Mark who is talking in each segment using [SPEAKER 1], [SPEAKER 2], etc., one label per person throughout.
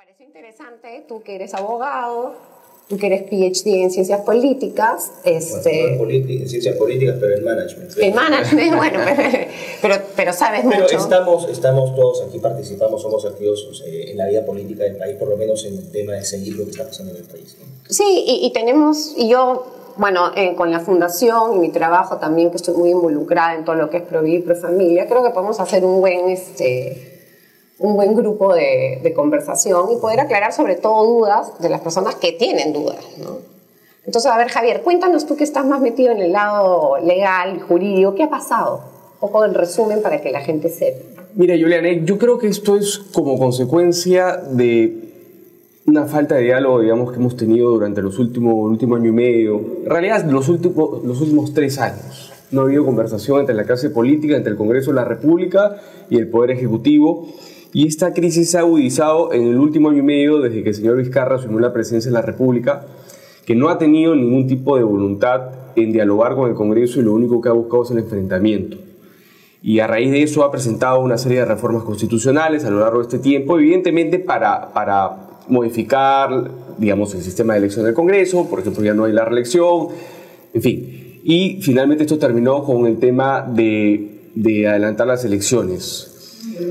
[SPEAKER 1] pareció interesante, tú que eres abogado, tú que eres PhD en ciencias políticas, este...
[SPEAKER 2] Bueno, no en ciencias políticas, pero en management.
[SPEAKER 1] En management, bueno, pero, pero sabes
[SPEAKER 2] pero
[SPEAKER 1] mucho.
[SPEAKER 2] Estamos, estamos todos aquí, participamos, somos activos en la vida política del país, por lo menos en el tema de seguir lo que está pasando en el país.
[SPEAKER 1] Sí, y, y, tenemos, y yo, bueno, eh, con la fundación y mi trabajo también, que estoy muy involucrada en todo lo que es Provivir, Profamilia, creo que podemos hacer un buen... Este, un buen grupo de, conversación y poder aclarar sobre todo dudas de las personas que tienen dudas. ¿no? Entonces, a ver, Javier, cuéntanos tú que estás más metido en el lado legal, jurídico, ¿qué ha pasado? Un poco en resumen para que la gente sepa.
[SPEAKER 3] Mira, Juliana, yo creo que esto es como consecuencia de una falta de diálogo, digamos, que hemos tenido durante los últimos, último año y medio, en realidad los últimos, los últimos tres años. No ha habido conversación entre la clase política, entre el Congreso de la República y el Poder Ejecutivo y esta crisis se ha agudizado en el último año y medio desde que el señor Vizcarra asumió la presidencia de la República, que no ha tenido ningún tipo de voluntad en dialogar con el Congreso y lo único que ha buscado es el enfrentamiento. Y a raíz de eso ha presentado una serie de reformas constitucionales a lo largo de este tiempo, evidentemente para, para modificar, digamos, el sistema de elección del Congreso, por ejemplo, ya no hay la reelección, en fin. Y finalmente esto terminó con el tema de, de adelantar las elecciones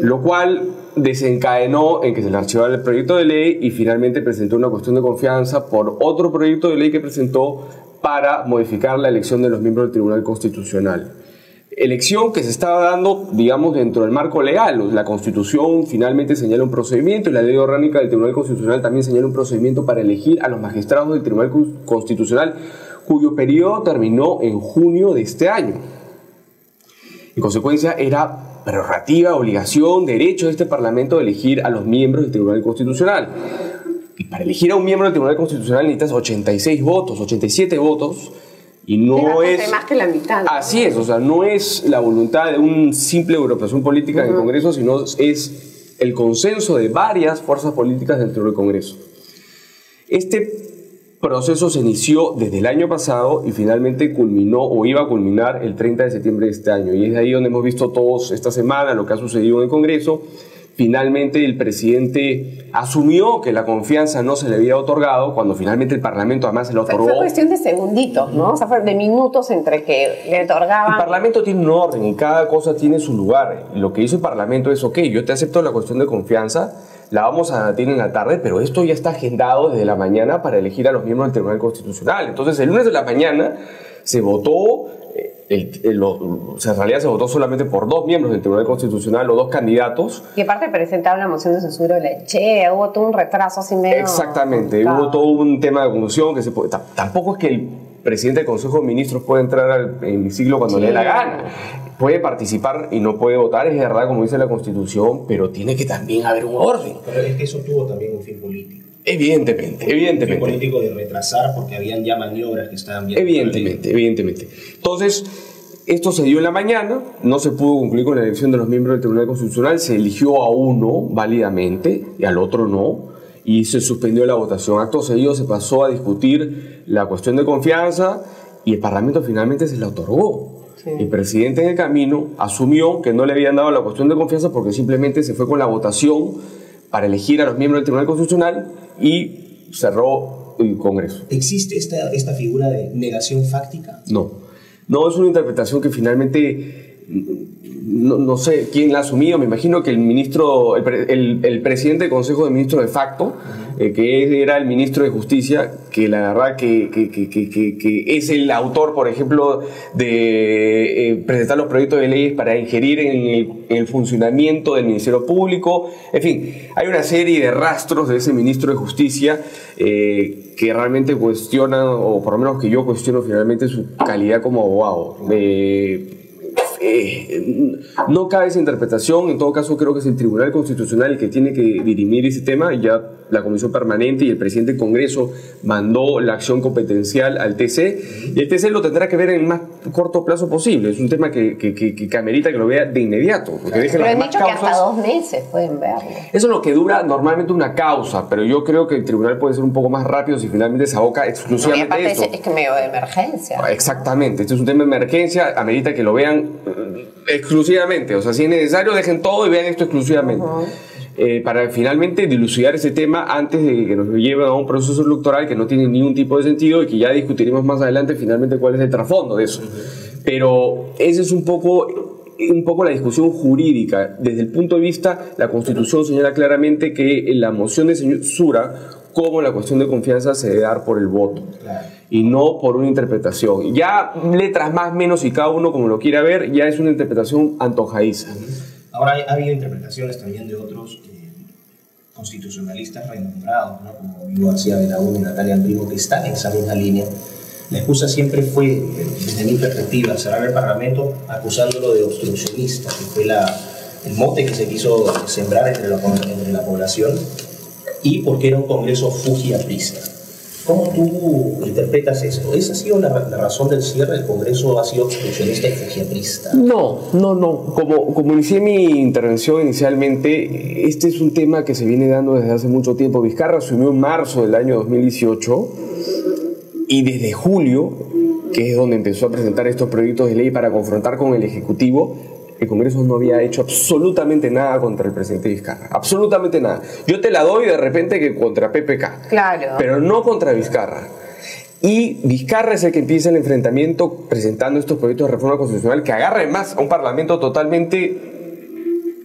[SPEAKER 3] lo cual desencadenó en que se le archivara el proyecto de ley y finalmente presentó una cuestión de confianza por otro proyecto de ley que presentó para modificar la elección de los miembros del Tribunal Constitucional. Elección que se estaba dando, digamos, dentro del marco legal. La Constitución finalmente señala un procedimiento y la ley orgánica del Tribunal Constitucional también señala un procedimiento para elegir a los magistrados del Tribunal Constitucional cuyo periodo terminó en junio de este año. En consecuencia, era prerrogativa, obligación, derecho de este Parlamento de elegir a los miembros del Tribunal Constitucional. Y para elegir a un miembro del Tribunal Constitucional necesitas 86 votos, 87 votos. Y no es.
[SPEAKER 1] más que la mitad.
[SPEAKER 3] Así es, o sea, no es la voluntad de un simple agrupación política en el Congreso, sino es el consenso de varias fuerzas políticas dentro del Congreso. Este proceso se inició desde el año pasado y finalmente culminó o iba a culminar el 30 de septiembre de este año. Y es ahí donde hemos visto todos esta semana lo que ha sucedido en el Congreso. Finalmente el presidente asumió que la confianza no se le había otorgado cuando finalmente el Parlamento además se lo otorgó.
[SPEAKER 1] Fue cuestión de segunditos, ¿no? O sea, fue de minutos entre que le otorgaban.
[SPEAKER 3] El Parlamento tiene un orden y cada cosa tiene su lugar. Lo que hizo el Parlamento es, ok, yo te acepto la cuestión de confianza, la vamos a tener en la tarde, pero esto ya está agendado desde la mañana para elegir a los miembros del Tribunal Constitucional. Entonces, el lunes de la mañana se votó, eh, el, o sea, en realidad se votó solamente por dos miembros del Tribunal Constitucional o dos candidatos.
[SPEAKER 1] Y aparte presentaron la moción de censura de la Che, hubo todo un retraso así medio...
[SPEAKER 3] Exactamente, hubo todo un tema de conducción que se puede, tampoco es que el presidente del Consejo de Ministros puede entrar al hemiciclo cuando le dé la gana puede participar y no puede votar, es verdad, como dice la Constitución, pero tiene que también haber un orden.
[SPEAKER 2] Pero es que eso tuvo también un fin político.
[SPEAKER 3] Evidentemente, evidentemente.
[SPEAKER 2] Un fin político de retrasar porque habían ya maniobras que estaban bien.
[SPEAKER 3] Evidentemente, evidentemente. Entonces, esto se dio en la mañana, no se pudo cumplir con la elección de los miembros del Tribunal Constitucional, se eligió a uno válidamente y al otro no, y se suspendió la votación. Acto seguido se pasó a discutir la cuestión de confianza y el Parlamento finalmente se la otorgó. El presidente en el camino asumió que no le habían dado la cuestión de confianza porque simplemente se fue con la votación para elegir a los miembros del Tribunal Constitucional y cerró el Congreso.
[SPEAKER 2] ¿Existe esta, esta figura de negación fáctica?
[SPEAKER 3] No. No, es una interpretación que finalmente no, sé quién la asumido, me imagino que el ministro, el, el, presidente del Consejo de Ministros de facto, eh, que era el ministro de Justicia, que la verdad que, que, que, que es el autor, por ejemplo, de eh, presentar los proyectos de leyes para ingerir en el, el, funcionamiento del Ministerio Público. En fin, hay una serie de rastros de ese ministro de Justicia eh, que realmente cuestionan, o por lo menos que yo cuestiono finalmente su calidad como abogado. Eh, no cabe esa interpretación, en todo caso creo que es el Tribunal Constitucional el que tiene que dirimir ese tema, ya la Comisión Permanente y el presidente del Congreso mandó la acción competencial al TC y el TC lo tendrá que ver en el más corto plazo posible, es un tema que, que, que, que amerita que lo vea de inmediato.
[SPEAKER 1] Porque pero han dicho que hasta dos meses pueden verlo.
[SPEAKER 3] Eso es lo que dura normalmente una causa, pero yo creo que el tribunal puede ser un poco más rápido si finalmente se aboca exclusivamente a
[SPEAKER 1] eso. Es, que medio de emergencia.
[SPEAKER 3] Exactamente, este es un tema de emergencia, amerita que lo vean exclusivamente. O sea, si es necesario, dejen todo y vean esto exclusivamente. eh, para finalmente dilucidar ese tema antes de que nos lleven a un proceso electoral que no tiene ningún tipo de sentido y que ya discutiremos más adelante finalmente cuál es el trasfondo de eso. Pero ese es un poco un poco la discusión jurídica. Desde el punto de vista, la Constitución señala claramente que la moción de censura, como la cuestión de confianza, se debe dar por el voto. Y no por una interpretación. Ya letras más, menos y cada uno como lo quiera ver, ya es una interpretación antojadiza.
[SPEAKER 2] Ahora ha habido interpretaciones también de otros eh, constitucionalistas renombrados, ¿no? como Luis García Belaúnde y Natalia Primo, que están en esa misma línea la excusa siempre fue, desde mi perspectiva, cerrar el Parlamento acusándolo de obstruccionista, que fue la, el mote que se quiso sembrar entre la, entre la población, y porque era un Congreso fujiaprista. ¿Cómo tú interpretas esto? ¿Esa ha sido la, razón del cierre? ¿El Congreso ha sido obstruccionista y fujiaprista?
[SPEAKER 3] No, no, no. Como, como inicié mi intervención inicialmente, este es un tema que se viene dando desde hace mucho tiempo. Vizcarra asumió en marzo del año 2018 y desde julio, que es donde empezó a presentar estos proyectos de ley para confrontar con el Ejecutivo, el Congreso no había hecho absolutamente nada contra el presidente Vizcarra. Absolutamente nada. Yo te la doy de repente que contra PPK.
[SPEAKER 1] Claro.
[SPEAKER 3] Pero no contra Vizcarra. Y Vizcarra es el que empieza el enfrentamiento presentando estos proyectos de reforma constitucional que agarren más a un parlamento totalmente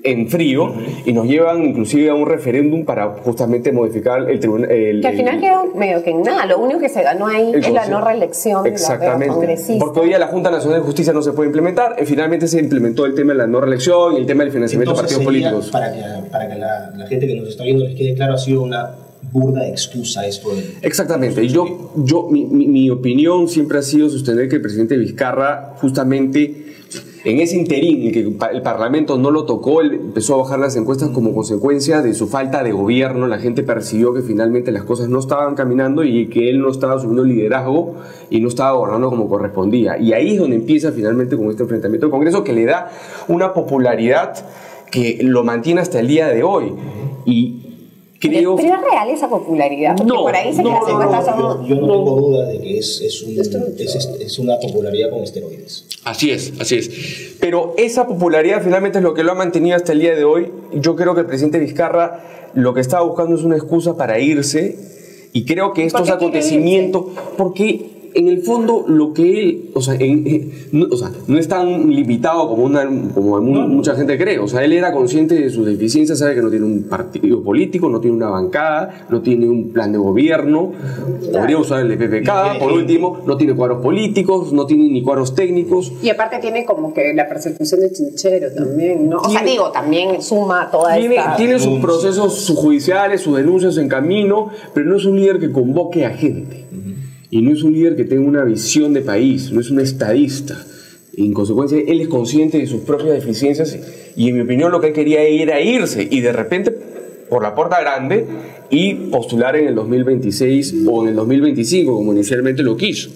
[SPEAKER 3] en frío y nos llevan inclusive a un referéndum para justamente modificar el tribunal.
[SPEAKER 1] que al final quedó medio que en nada, lo único que se ganó ahí es la no reelección
[SPEAKER 3] Exactamente.
[SPEAKER 1] de los congresistas.
[SPEAKER 3] Porque hoy día la Junta Nacional de Justicia no se puede implementar, y finalmente se implementó el tema de la no reelección y el tema del financiamiento de partidos políticos.
[SPEAKER 2] Para que, para que la, la, gente que nos está viendo les quede claro, ha sido una burda excusa esto de...
[SPEAKER 3] Exactamente, yo, yo mi, mi, mi opinión siempre ha sido sostener que el presidente Vizcarra justamente en ese interín, en que el Parlamento no lo tocó, él empezó a bajar las encuestas como consecuencia de su falta de gobierno. La gente percibió que finalmente las cosas no estaban caminando y que él no estaba asumiendo liderazgo y no estaba gobernando como correspondía. Y ahí es donde empieza finalmente con este enfrentamiento del Congreso que le da una popularidad que lo mantiene hasta el día de hoy. Y
[SPEAKER 1] pero, es real esa popularidad, porque por ahí se no,
[SPEAKER 2] no, no, Yo, no tengo duda de que es, es, un, es, es, una popularidad con esteroides.
[SPEAKER 3] Así es, así es. Pero esa popularidad finalmente es lo que lo ha mantenido hasta el día de hoy. Yo creo que el presidente Vizcarra lo que estaba buscando es una excusa para irse y creo que estos acontecimientos, porque en el fondo lo que él, o sea, no, o sea, no, es tan limitado como, una, como mucha gente cree. O sea, él era consciente de sus deficiencias, sabe que no tiene un partido político, no tiene una bancada, no tiene un plan de gobierno, podría usar el PPK, por último, no tiene cuadros políticos, no tiene ni cuadros técnicos.
[SPEAKER 1] Y aparte tiene como que la persecución de Chinchero también, ¿no? O sea, digo, también suma toda
[SPEAKER 3] tiene,
[SPEAKER 1] esta...
[SPEAKER 3] Tiene sus procesos judiciales, sus denuncias en camino, pero no es un líder que convoque a gente. Y no es un líder que tenga una visión de país, no es un estadista. en consecuencia, él es consciente de sus propias deficiencias y en mi opinión lo que él quería era irse y de repente por la puerta grande y postular en el 2026 o en el 2025 como inicialmente lo quiso.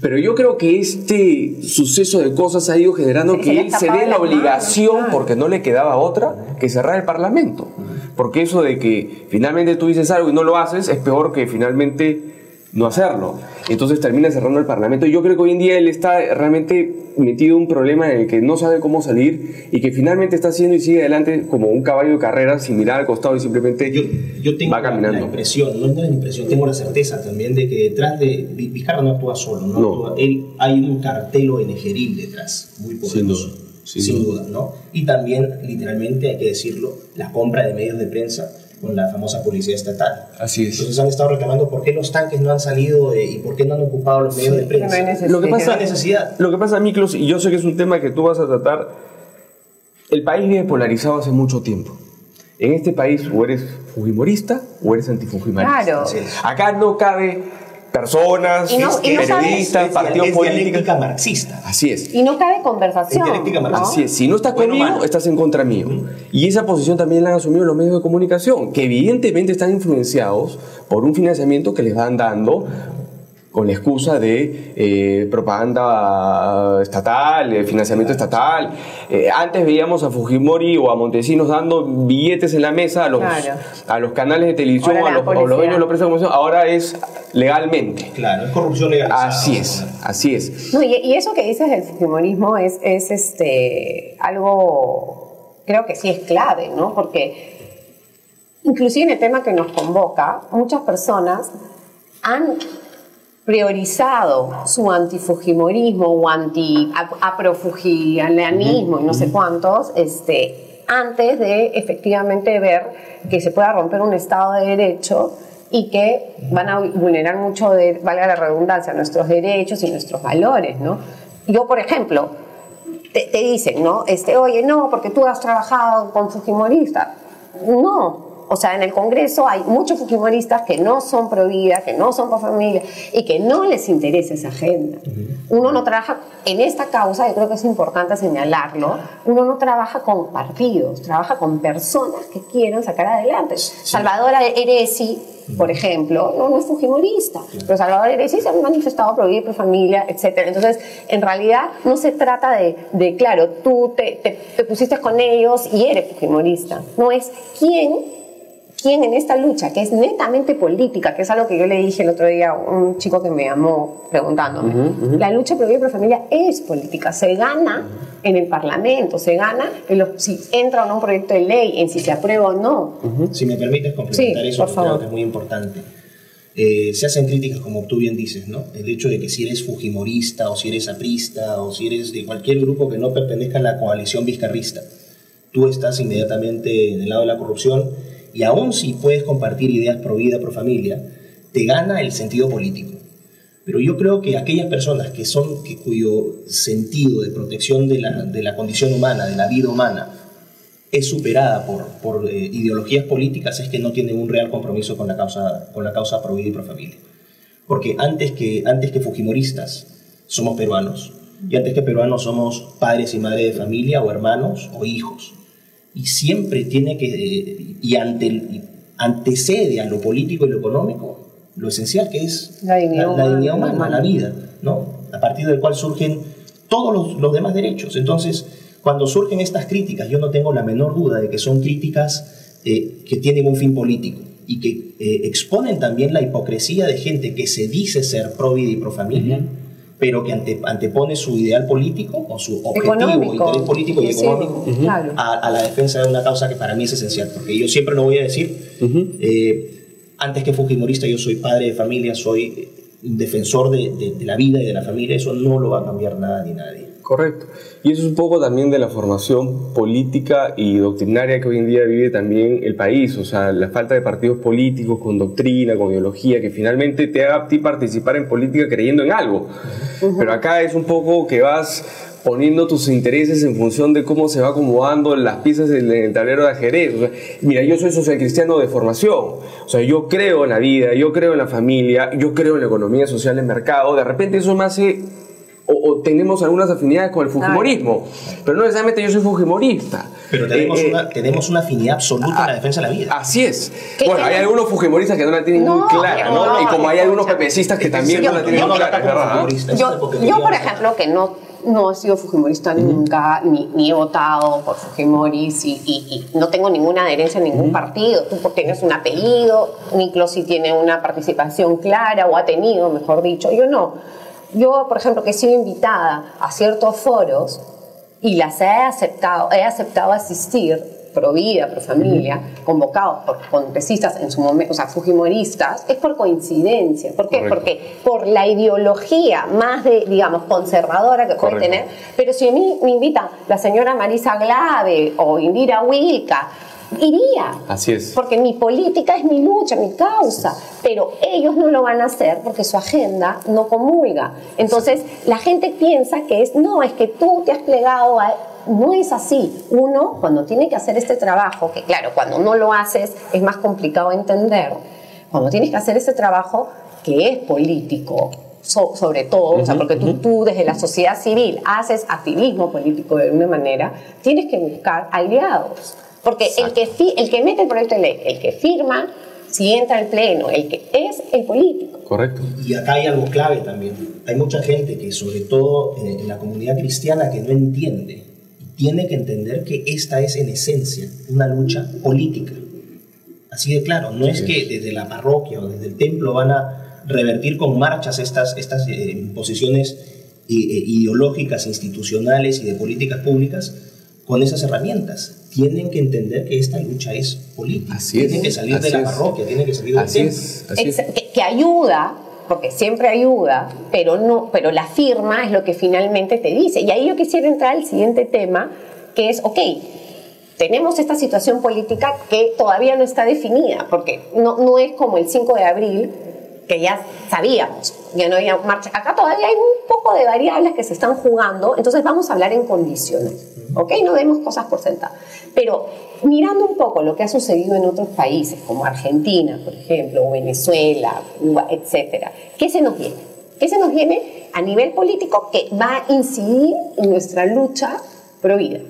[SPEAKER 3] Pero yo creo que este suceso de cosas ha ido generando que él se dé la obligación, porque no le quedaba otra, que cerrar el Parlamento. Porque eso de que finalmente tú dices algo y no lo haces es peor que finalmente no hacerlo. Entonces termina cerrando el Parlamento. Y yo creo que hoy en día él está realmente metido en un problema en el que no sabe cómo salir y que finalmente está haciendo y sigue adelante como un caballo de carrera sin mirar al costado y simplemente
[SPEAKER 2] yo, yo tengo
[SPEAKER 3] va caminando.
[SPEAKER 2] La, impresión, no es la impresión, tengo la certeza también de que detrás de Vizcarra no actúa solo, no, Actúa, él, hay un cartelo enegeril detrás, muy poderoso. Sin duda. ¿no? Y también, literalmente, hay que decirlo, la compra de medios de prensa con la famosa policía estatal.
[SPEAKER 3] Así es.
[SPEAKER 2] Entonces han estado reclamando por qué los tanques no han salido eh, y por qué no han ocupado los medios de prensa.
[SPEAKER 3] lo que pasa, necesidad. Lo que pasa, Miklos, y yo sé que es un tema que tú vas a tratar, el país viene polarizado hace mucho tiempo. En este país o eres fujimorista o eres antifujimorista.
[SPEAKER 1] Claro.
[SPEAKER 3] Acá no cabe personas, periodistas, partidos políticos.
[SPEAKER 2] marxista.
[SPEAKER 3] Así es.
[SPEAKER 1] Y no cabe conversación.
[SPEAKER 3] Así es. Si no estás conmigo, estás en contra mío. Y esa posición también la han asumido los medios de comunicación, que evidentemente están influenciados por un financiamiento que les van dando con la excusa de eh, propaganda estatal, financiamiento estatal. Eh, antes veíamos a Fujimori o a Montesinos dando billetes en la mesa a los, a los canales de televisión, a los, dueños de los precios de ahora es legalmente.
[SPEAKER 2] Claro, es corrupción legal.
[SPEAKER 3] Así es, así es.
[SPEAKER 1] y, eso que dices del Fujimorismo es, es este, algo, creo que sí es clave, ¿no? Porque inclusive en el tema que nos convoca, muchas personas han priorizado su antifujimorismo o anti-aprofujilianismo y no sé cuántos, este, antes de efectivamente ver que se pueda romper un Estado de Derecho y que van a vulnerar mucho, de, valga la redundancia, nuestros derechos y nuestros valores, ¿no? Yo, por ejemplo, te, te dicen, ¿no? Este, oye, no, porque tú has trabajado con Fujimoristas. No, o sea, en el Congreso hay muchos fujimoristas que no son pro vida, que no son pro familia y que no les interesa esa agenda. Uno no trabaja en esta causa, yo creo que es importante señalarlo, uno no trabaja con partidos, trabaja con personas que quieren sacar adelante. Salvador Eresi, por ejemplo, no, es fujimorista, pero Salvador Eresi se ha manifestado pro vida, pro familia, etc. Entonces, en realidad no se trata de, claro, tú te, te pusiste con ellos y eres fujimorista. No es quién quién en esta lucha, que es netamente política, que es algo que yo le dije el otro día a un chico que me llamó preguntándome, la lucha por vida y por familia es política, se gana en el Parlamento, se gana en si entra o no un proyecto de ley, en si se aprueba o no.
[SPEAKER 2] Si me permites complementar eso, creo que es muy importante. Eh, se hacen críticas, como tú bien dices, ¿no? El hecho de que si eres fujimorista o si eres aprista o si eres de cualquier grupo que no pertenezca a la coalición vizcarrista, tú estás inmediatamente en el lado de la corrupción y aún si puedes compartir ideas pro vida, pro familia, te gana el sentido político. Pero yo creo que aquellas personas que son, que, cuyo sentido de protección de la, de la condición humana, de la vida humana, es superada por, por eh, ideologías políticas, es que no tienen un real compromiso con la causa, con la causa pro vida y pro familia. Porque antes que, antes que fujimoristas, somos peruanos. Y antes que peruanos somos padres y madres de familia, o hermanos, o hijos y siempre tiene que, y ante, antecede a lo político y lo económico, lo esencial que es
[SPEAKER 1] la dignidad,
[SPEAKER 2] humana, la vida, ¿no? a partir del cual surgen todos los, los, demás derechos. Entonces, cuando surgen estas críticas, yo no tengo la menor duda de que son críticas eh, que tienen un fin político y que eh, exponen también la hipocresía de gente que se dice ser pro vida y pro familia pero que antepone su ideal político o su objetivo, interés político y económico a, la defensa de una causa que para mí es esencial. Porque yo siempre lo voy a decir, eh, antes que Fujimorista yo soy padre de familia, soy defensor de, de la vida y de la familia, eso no lo va a cambiar nada ni nadie.
[SPEAKER 3] Correcto. Y eso es un poco también de la formación política y doctrinaria que hoy en día vive también el país. O sea, la falta de partidos políticos con doctrina, con ideología, que finalmente te haga a ti participar en política creyendo en algo. Pero acá es un poco que vas poniendo tus intereses en función de cómo se va acomodando las piezas en el tablero de ajedrez. mira, yo soy social cristiano de formación. O sea, yo creo en la vida, yo creo en la familia, yo creo en la economía social, en el mercado. De repente eso me hace o, tenemos algunas afinidades con el fujimorismo, pero no necesariamente yo soy fujimorista.
[SPEAKER 2] Pero tenemos, eh, una, eh, tenemos una afinidad absoluta en la defensa de la vida.
[SPEAKER 3] Así es. Bueno, hay algunos fujimoristas que no la tienen muy clara, ¿no? y como hay algunos pepecistas que también no la tienen muy clara.
[SPEAKER 1] Yo, por ejemplo, que no no he sido fujimorista nunca, ni, ni, he votado por Fujimoris y, y, no tengo ninguna adherencia a ningún partido. Tú tienes un apellido, Niklo sí tiene una participación clara o ha tenido, mejor dicho, yo no. Yo, por ejemplo, que he sido invitada a ciertos foros y las he aceptado, he aceptado asistir, pro vida, pro familia, convocados por congresistas en su momento, o sea, fujimoristas, es por coincidencia. ¿Por qué? Porque por la ideología más de, digamos, conservadora que puede tener. Pero si a mí me invita la señora Marisa Glave o Indira Wilka, iría.
[SPEAKER 3] Así es.
[SPEAKER 1] Porque mi política es mi lucha, mi causa, pero ellos no lo van a hacer porque su agenda no comulga. Entonces, la gente piensa que es, no, es que tú te has plegado a... No es así. Uno, cuando tiene que hacer este trabajo, que claro, cuando no lo haces es más complicado entender, cuando tienes que hacer este trabajo que es político, sobre todo, o sea, porque tú, tú, desde la sociedad civil haces activismo político de una manera, tienes que buscar aliados. Porque el que, el que mete el proyecto de ley, el que firma, si entra al pleno, el que es el político.
[SPEAKER 3] Correcto.
[SPEAKER 2] Y acá hay algo clave también. Hay mucha gente que, sobre todo eh, en la comunidad cristiana, que no entiende. Tiene que entender que esta es en esencia una lucha política. Así de claro, no es que desde la parroquia o desde el templo van a revertir con marchas estas, estas eh, posiciones eh, ideológicas, institucionales y de políticas públicas con esas herramientas tienen que entender que esta lucha es política.
[SPEAKER 3] Así es,
[SPEAKER 2] tienen que salir de la
[SPEAKER 3] es.
[SPEAKER 2] parroquia, tienen que salir del
[SPEAKER 3] Así
[SPEAKER 2] templo.
[SPEAKER 3] es, así es.
[SPEAKER 1] Que ayuda, porque siempre ayuda, pero no, pero la firma es lo que finalmente te dice. Y ahí yo quisiera entrar al siguiente tema, que es, ok, tenemos esta situación política que todavía no está definida, porque no, no es como el 5 de abril, que ya sabíamos, ya no había marcha. Acá todavía hay un poco de variables que se están jugando, entonces vamos a hablar en condiciones, ¿ok? No demos cosas por sentadas. Pero mirando un poco lo que ha sucedido en otros países, como Argentina, por ejemplo, o Venezuela, Cuba, etcétera, ¿qué se nos viene? ¿Qué se nos viene a nivel político que va a incidir en nuestra lucha pro vida?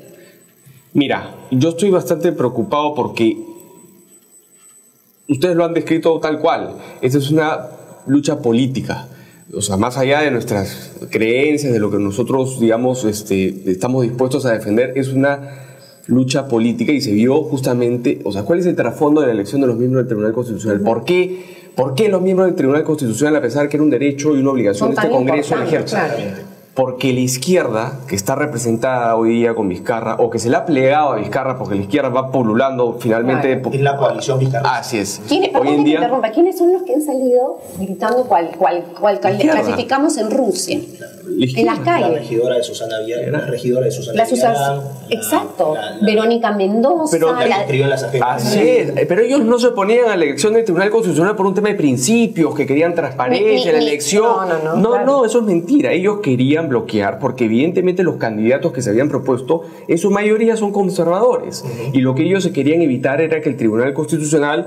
[SPEAKER 3] Mira, yo estoy bastante preocupado porque ustedes lo han descrito tal cual. Esta es una lucha política. O sea, más allá de nuestras creencias, de lo que nosotros, digamos, este, estamos dispuestos a defender, es una lucha política y se vio justamente, o sea, ¿cuál es el trasfondo de la elección de los miembros del Tribunal Constitucional? ¿Por qué, ¿Por qué los miembros del Tribunal Constitucional, a pesar que era un derecho y una obligación de este Congreso, ejercer?
[SPEAKER 1] claro.
[SPEAKER 3] Porque la izquierda, que está representada hoy día con Vizcarra, o que se le ha plegado a Vizcarra, porque la izquierda va pululando finalmente.
[SPEAKER 1] Claro.
[SPEAKER 2] la coalición vizcarrista.
[SPEAKER 3] Así es.
[SPEAKER 1] ¿Quiénes,
[SPEAKER 3] Hoy en día.
[SPEAKER 1] ¿quiénes son los que han salido gritando cual, cual, cual, cual clasificamos en Rusia?
[SPEAKER 3] La
[SPEAKER 1] En las
[SPEAKER 2] La
[SPEAKER 1] calles.
[SPEAKER 2] regidora de Susana Villar, la regidora de Susana la-
[SPEAKER 1] exacto.
[SPEAKER 2] la- la-
[SPEAKER 1] Verónica Mendoza.
[SPEAKER 3] Pero
[SPEAKER 2] la que
[SPEAKER 1] la-
[SPEAKER 2] las.
[SPEAKER 3] Así es, pero ellos no se oponían a la elección del Tribunal Constitucional por un tema de principios, que querían transparencia la elección.
[SPEAKER 1] no, no, no,
[SPEAKER 3] no,
[SPEAKER 1] claro.
[SPEAKER 3] no, eso es mentira. Ellos querían bloquear porque evidentemente los candidatos que se habían propuesto, en su mayoría son conservadores. Y lo que ellos se querían evitar era que el Tribunal Constitucional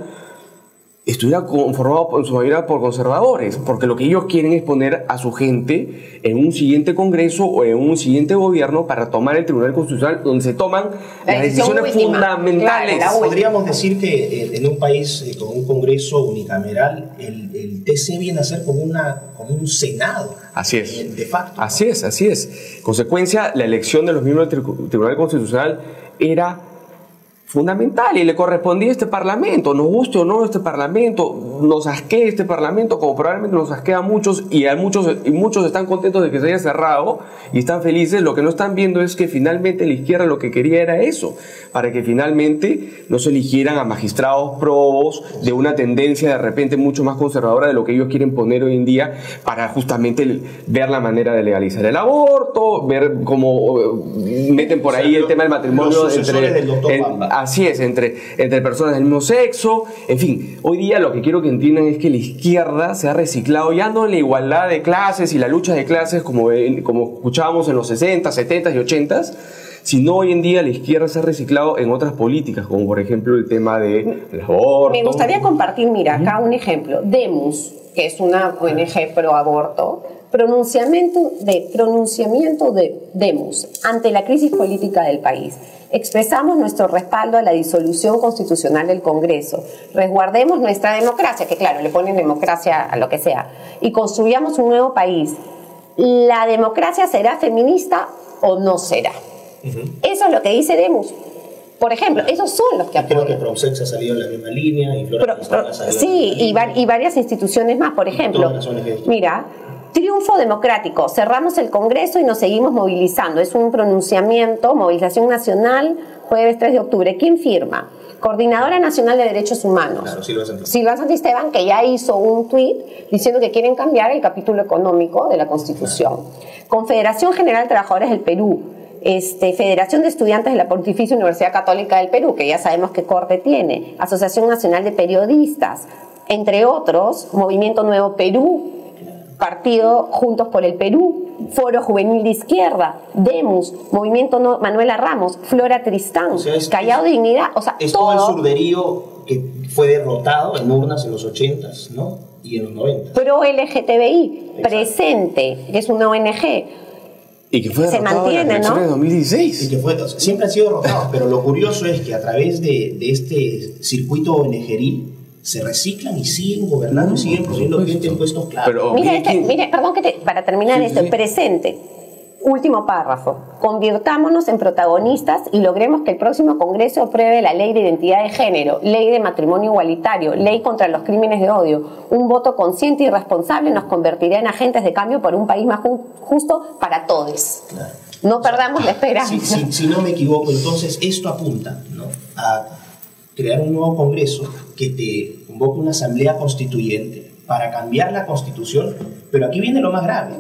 [SPEAKER 3] estuviera conformado en su mayoría por conservadores, porque lo que ellos quieren es poner a su gente en un siguiente Congreso o en un siguiente gobierno para tomar el Tribunal Constitucional donde se toman
[SPEAKER 1] La
[SPEAKER 3] las decisiones
[SPEAKER 1] última.
[SPEAKER 3] fundamentales.
[SPEAKER 1] Claro.
[SPEAKER 2] Podríamos decir que eh, en un país eh, con un Congreso unicameral, el, el TC viene a ser como, una, como un Senado.
[SPEAKER 3] Así es.
[SPEAKER 2] eh, De facto.
[SPEAKER 3] Así es, así es. Consecuencia, la elección de los miembros del Tri- Tribunal Constitucional era fundamental y le correspondía a este Parlamento, nos guste o no este Parlamento, nos asquee este Parlamento, como probablemente nos asquea a muchos y a muchos y muchos están contentos de que se haya cerrado y están felices, lo que no están viendo es que finalmente la izquierda lo que quería era eso, para que finalmente no se eligieran a magistrados probos de una tendencia de repente mucho más conservadora de lo que ellos quieren poner hoy en día para justamente ver la manera de legalizar el aborto, ver cómo eh, meten por
[SPEAKER 2] O sea,
[SPEAKER 3] ahí el
[SPEAKER 2] lo-
[SPEAKER 3] tema del matrimonio
[SPEAKER 2] los sucesores del doctor
[SPEAKER 3] en-
[SPEAKER 2] Bamba.
[SPEAKER 3] Así es, entre, entre personas del mismo sexo, en fin, hoy día lo que quiero que entiendan es que la izquierda se ha reciclado ya no en la igualdad de clases y la lucha de clases como, como escuchábamos en los 60, 70 y 80, sino hoy en día la izquierda se ha reciclado en otras políticas, como por ejemplo el tema del aborto.
[SPEAKER 1] Me gustaría compartir, mira, acá un ejemplo. Demus, que es una ONG pro aborto, pronunciamiento de, pronunciamiento de Demus ante la crisis política del país. Expresamos nuestro respaldo a la disolución constitucional del Congreso. Resguardemos nuestra democracia, que claro, le ponen democracia a lo que sea, y construyamos un nuevo país. ¿La democracia será feminista o no será? Eso es lo que dice Demus. Por ejemplo, esos son los que
[SPEAKER 2] Creo que
[SPEAKER 1] apoyan.
[SPEAKER 2] Promsex ha salido en la misma línea y Flora
[SPEAKER 1] sí, y, va- y varias instituciones más. Por ejemplo, mira, triunfo democrático. Cerramos el Congreso y nos seguimos movilizando. Es un pronunciamiento, movilización nacional, jueves 3 de octubre. ¿Quién firma? Coordinadora Nacional de Derechos Humanos.
[SPEAKER 2] Claro, Silva
[SPEAKER 1] Santisteban, que ya hizo un tuit diciendo que quieren cambiar el capítulo económico de la Constitución. Confederación General de Trabajadores del Perú, este, Federación de Estudiantes de la Pontificia Universidad Católica del Perú, que ya sabemos qué corte tiene, Asociación Nacional de Periodistas, entre otros, Movimiento Nuevo Perú, Partido Juntos por el Perú, Foro Juvenil de Izquierda, Demus, Movimiento No- Manuela Ramos, Flora Tristán,
[SPEAKER 2] O sea, es-
[SPEAKER 1] Callao
[SPEAKER 2] es-
[SPEAKER 1] Dignidad, o sea,
[SPEAKER 2] Es todo el surderío que fue derrotado en urnas en los 80s, ¿no? Y en los 90
[SPEAKER 1] pro LGTBI,
[SPEAKER 2] Exacto.
[SPEAKER 1] presente, que es una ONG.
[SPEAKER 3] Y que fue
[SPEAKER 1] Se
[SPEAKER 3] en
[SPEAKER 1] mantiene,
[SPEAKER 3] las elecciones
[SPEAKER 1] ¿no?
[SPEAKER 3] de 2016.
[SPEAKER 2] Y que fue, o sea, siempre han sido derrotados, pero lo curioso es que a través de, de este circuito ONGeril se reciclan y siguen gobernando y siguen poniendo gente en puestos clave.
[SPEAKER 3] Pero-
[SPEAKER 1] Mira, este- perdón que te, para terminar
[SPEAKER 3] Sí,
[SPEAKER 1] esto,
[SPEAKER 3] sí.
[SPEAKER 1] presente. Último párrafo. Convirtámonos en protagonistas y logremos que el próximo Congreso apruebe la ley de identidad de género, ley de matrimonio igualitario, ley contra los crímenes de odio. Un voto consciente y responsable nos convertirá en agentes de cambio por un país más ju- justo para todos.
[SPEAKER 2] Claro.
[SPEAKER 1] No perdamos la esperanza.
[SPEAKER 2] Si, si- si no me equivoco, entonces esto apunta ¿no? a crear un nuevo Congreso que te convoque una asamblea constituyente para cambiar la constitución, pero aquí viene lo más grave.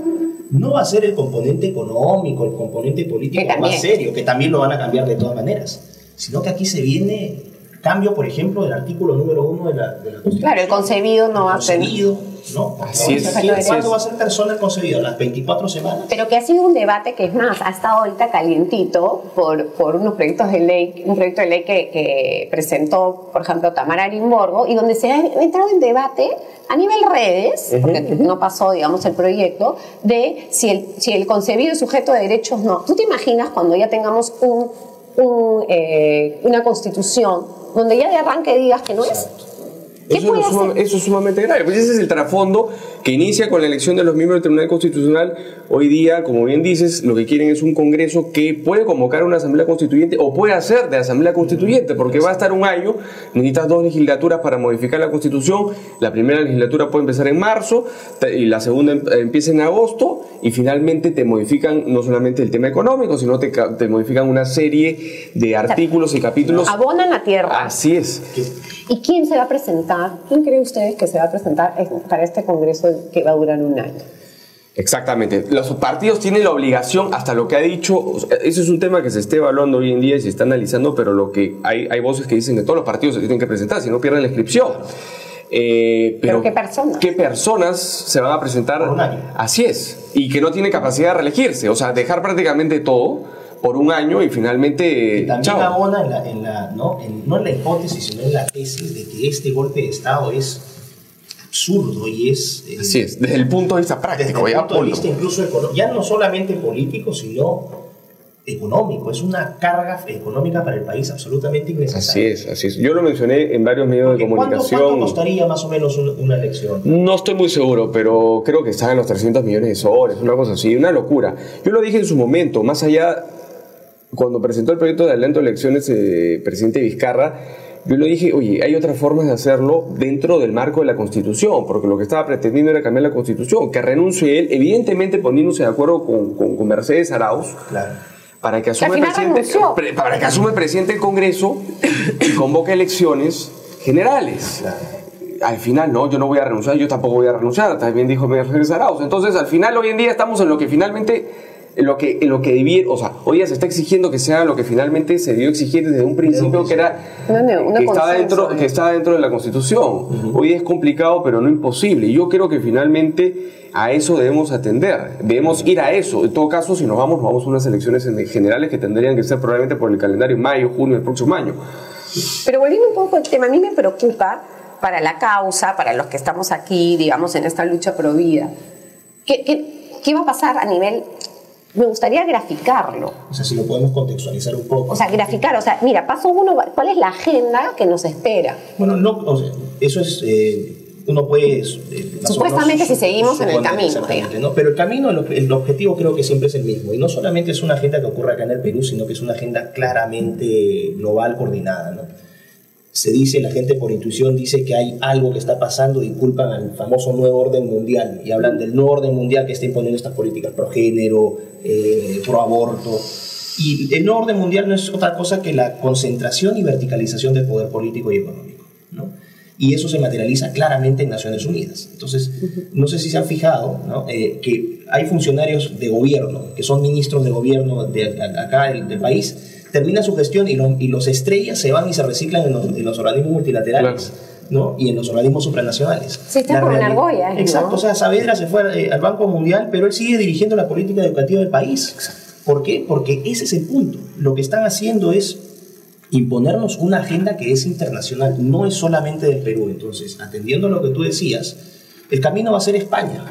[SPEAKER 2] No va a ser el componente económico, el componente político más serio, que también lo van a cambiar de todas maneras, sino que aquí se viene cambio, por ejemplo, del artículo número uno de la, de la Constitución.
[SPEAKER 1] Claro, el concebido no va a ser.
[SPEAKER 2] Concebido, ¿no?
[SPEAKER 3] Así es,
[SPEAKER 2] ¿Cuándo
[SPEAKER 3] es.
[SPEAKER 2] va a ser persona el concebido? ¿Las 24 semanas?
[SPEAKER 1] Pero que ha sido un debate que es más, ha estado ahorita calientito por, por unos proyectos de ley, un proyecto de ley que, que presentó, por ejemplo, Tamara Arimborgo, y donde se ha entrado en debate a nivel redes, porque no pasó, digamos, el proyecto, de si el, si el concebido es sujeto de derechos no. ¿Tú te imaginas cuando ya tengamos un, un, eh, una constitución donde ya de arranque digas que no es? ¿Qué
[SPEAKER 3] Eso
[SPEAKER 1] puede
[SPEAKER 3] es,
[SPEAKER 1] hacer?
[SPEAKER 3] eso es sumamente grave. Pues ese es el trasfondo que inicia con la elección de los miembros del Tribunal Constitucional. Hoy día, como bien dices, lo que quieren es un Congreso que puede convocar una Asamblea Constituyente o puede hacer de Asamblea Constituyente, porque va a estar un año, necesitas dos legislaturas para modificar la Constitución. La primera legislatura puede empezar en marzo y la segunda em- empieza en agosto y finalmente te modifican no solamente el tema económico, sino te, te modifican una serie de artículos y capítulos.
[SPEAKER 1] Abonan la tierra.
[SPEAKER 3] Así es.
[SPEAKER 1] ¿Y quién se va a presentar? ¿Quién cree ustedes que se va a presentar en- para este congreso que va a durar un año?
[SPEAKER 3] Exactamente. Los partidos tienen la obligación, hasta lo que ha dicho, o sea, ese es un tema que se está evaluando hoy en día y se está analizando, pero lo que hay, hay voces que dicen que todos los partidos se tienen que presentar, si no pierden la inscripción. Eh,
[SPEAKER 1] ¿Pero qué personas?
[SPEAKER 3] ¿Qué personas se van a presentar?
[SPEAKER 2] Por un año.
[SPEAKER 3] Así es. Y que no tienen capacidad de reelegirse. O sea, dejar prácticamente todo por un año y finalmente.
[SPEAKER 2] También
[SPEAKER 3] chao.
[SPEAKER 2] abona en la, en la- ¿no? En- no en la hipótesis, sino en la tesis de que este golpe de Estado es absurdo y es... eh,
[SPEAKER 3] Así es, desde el punto de vista
[SPEAKER 2] Desde
[SPEAKER 3] práctico.
[SPEAKER 2] el
[SPEAKER 3] ya
[SPEAKER 2] punto de vista incluso ya no solamente político, sino económico. Es una carga económica para el país absolutamente
[SPEAKER 3] Así
[SPEAKER 2] innecesaria.
[SPEAKER 3] es, así es. Yo lo mencioné en varios medios de
[SPEAKER 2] Porque ¿Cuánto,
[SPEAKER 3] comunicación.
[SPEAKER 2] cuánto costaría más o menos un- una elección?
[SPEAKER 3] No estoy muy seguro, pero creo que están en los 300 millones de soles, una cosa así, una locura. Yo lo dije en su momento, más allá, cuando presentó el proyecto de adelanto de elecciones el presidente Vizcarra, yo le dije, oye, hay otras formas de hacerlo dentro del marco de la Constitución, porque lo que estaba pretendiendo era cambiar la Constitución, que renuncie él, evidentemente poniéndose de acuerdo con, con- con Mercedes Arauz,
[SPEAKER 2] Claro.
[SPEAKER 3] para que asuma el presidente,
[SPEAKER 1] renunció.
[SPEAKER 3] para que asuma el presidente del Congreso y convoque elecciones generales.
[SPEAKER 2] Claro.
[SPEAKER 3] Al final, no, yo no voy a renunciar, yo tampoco voy a renunciar, también dijo Mercedes Arauz. Entonces, al final, hoy en día estamos en lo que finalmente, en lo que, lo que debiera, o sea, hoy día se está exigiendo que se haga lo que finalmente se dio exigir desde un principio, que era que,
[SPEAKER 1] consenso,
[SPEAKER 3] dentro, que está dentro de la Constitución. Hoy es complicado, pero no imposible. Y yo creo que finalmente a eso debemos atender, debemos ir a eso. En todo caso, si nos vamos, nos vamos a unas elecciones en- generales que tendrían que ser probablemente por el calendario mayo, junio del próximo año.
[SPEAKER 1] Pero volviendo un poco al tema, a mí me preocupa para la causa, para los que estamos aquí, digamos, en esta lucha pro vida. ¿Qué, qué, qué va a pasar a nivel... Me gustaría graficarlo.
[SPEAKER 2] O sea, si lo podemos contextualizar un poco.
[SPEAKER 1] O sea, graficar, o sea, mira, paso uno, ¿cuál es la agenda que nos espera?
[SPEAKER 2] Bueno, no, o sea, eso es. eh, uno puede. eh,
[SPEAKER 1] Supuestamente si seguimos en el camino.
[SPEAKER 2] ¿no? Pero el camino, el objetivo creo que siempre es el mismo. Y no solamente es una agenda que ocurre acá en el Perú, sino que es una agenda claramente global, coordinada. ¿no? Se dice, la gente por intuición dice que hay algo que está pasando y culpan al famoso nuevo orden mundial. Y hablan del nuevo orden mundial que está imponiendo estas políticas pro género, eh, pro aborto. Y el nuevo orden mundial no es otra cosa que la concentración y verticalización del poder político y económico. ¿no? Y eso se materializa claramente en Naciones Unidas. Entonces, no sé si se han fijado ¿no? Eh, que hay funcionarios de gobierno, que son ministros de gobierno de a- acá del, del país, terminan su gestión y, lo- y los estrellas se van y se reciclan en los, en los organismos multilaterales. ¿no? y en los organismos supranacionales.
[SPEAKER 1] Sí, está en
[SPEAKER 2] realidad-
[SPEAKER 1] Argolla, ¿no?
[SPEAKER 2] Exacto, o sea, Saavedra se fue eh, al Banco Mundial, pero él sigue dirigiendo la política educativa del país. ¿Por qué? Porque ese es el punto. Lo que están haciendo es imponernos una agenda que es internacional, no es solamente del Perú. Entonces, atendiendo a lo que tú decías, el camino va a ser España.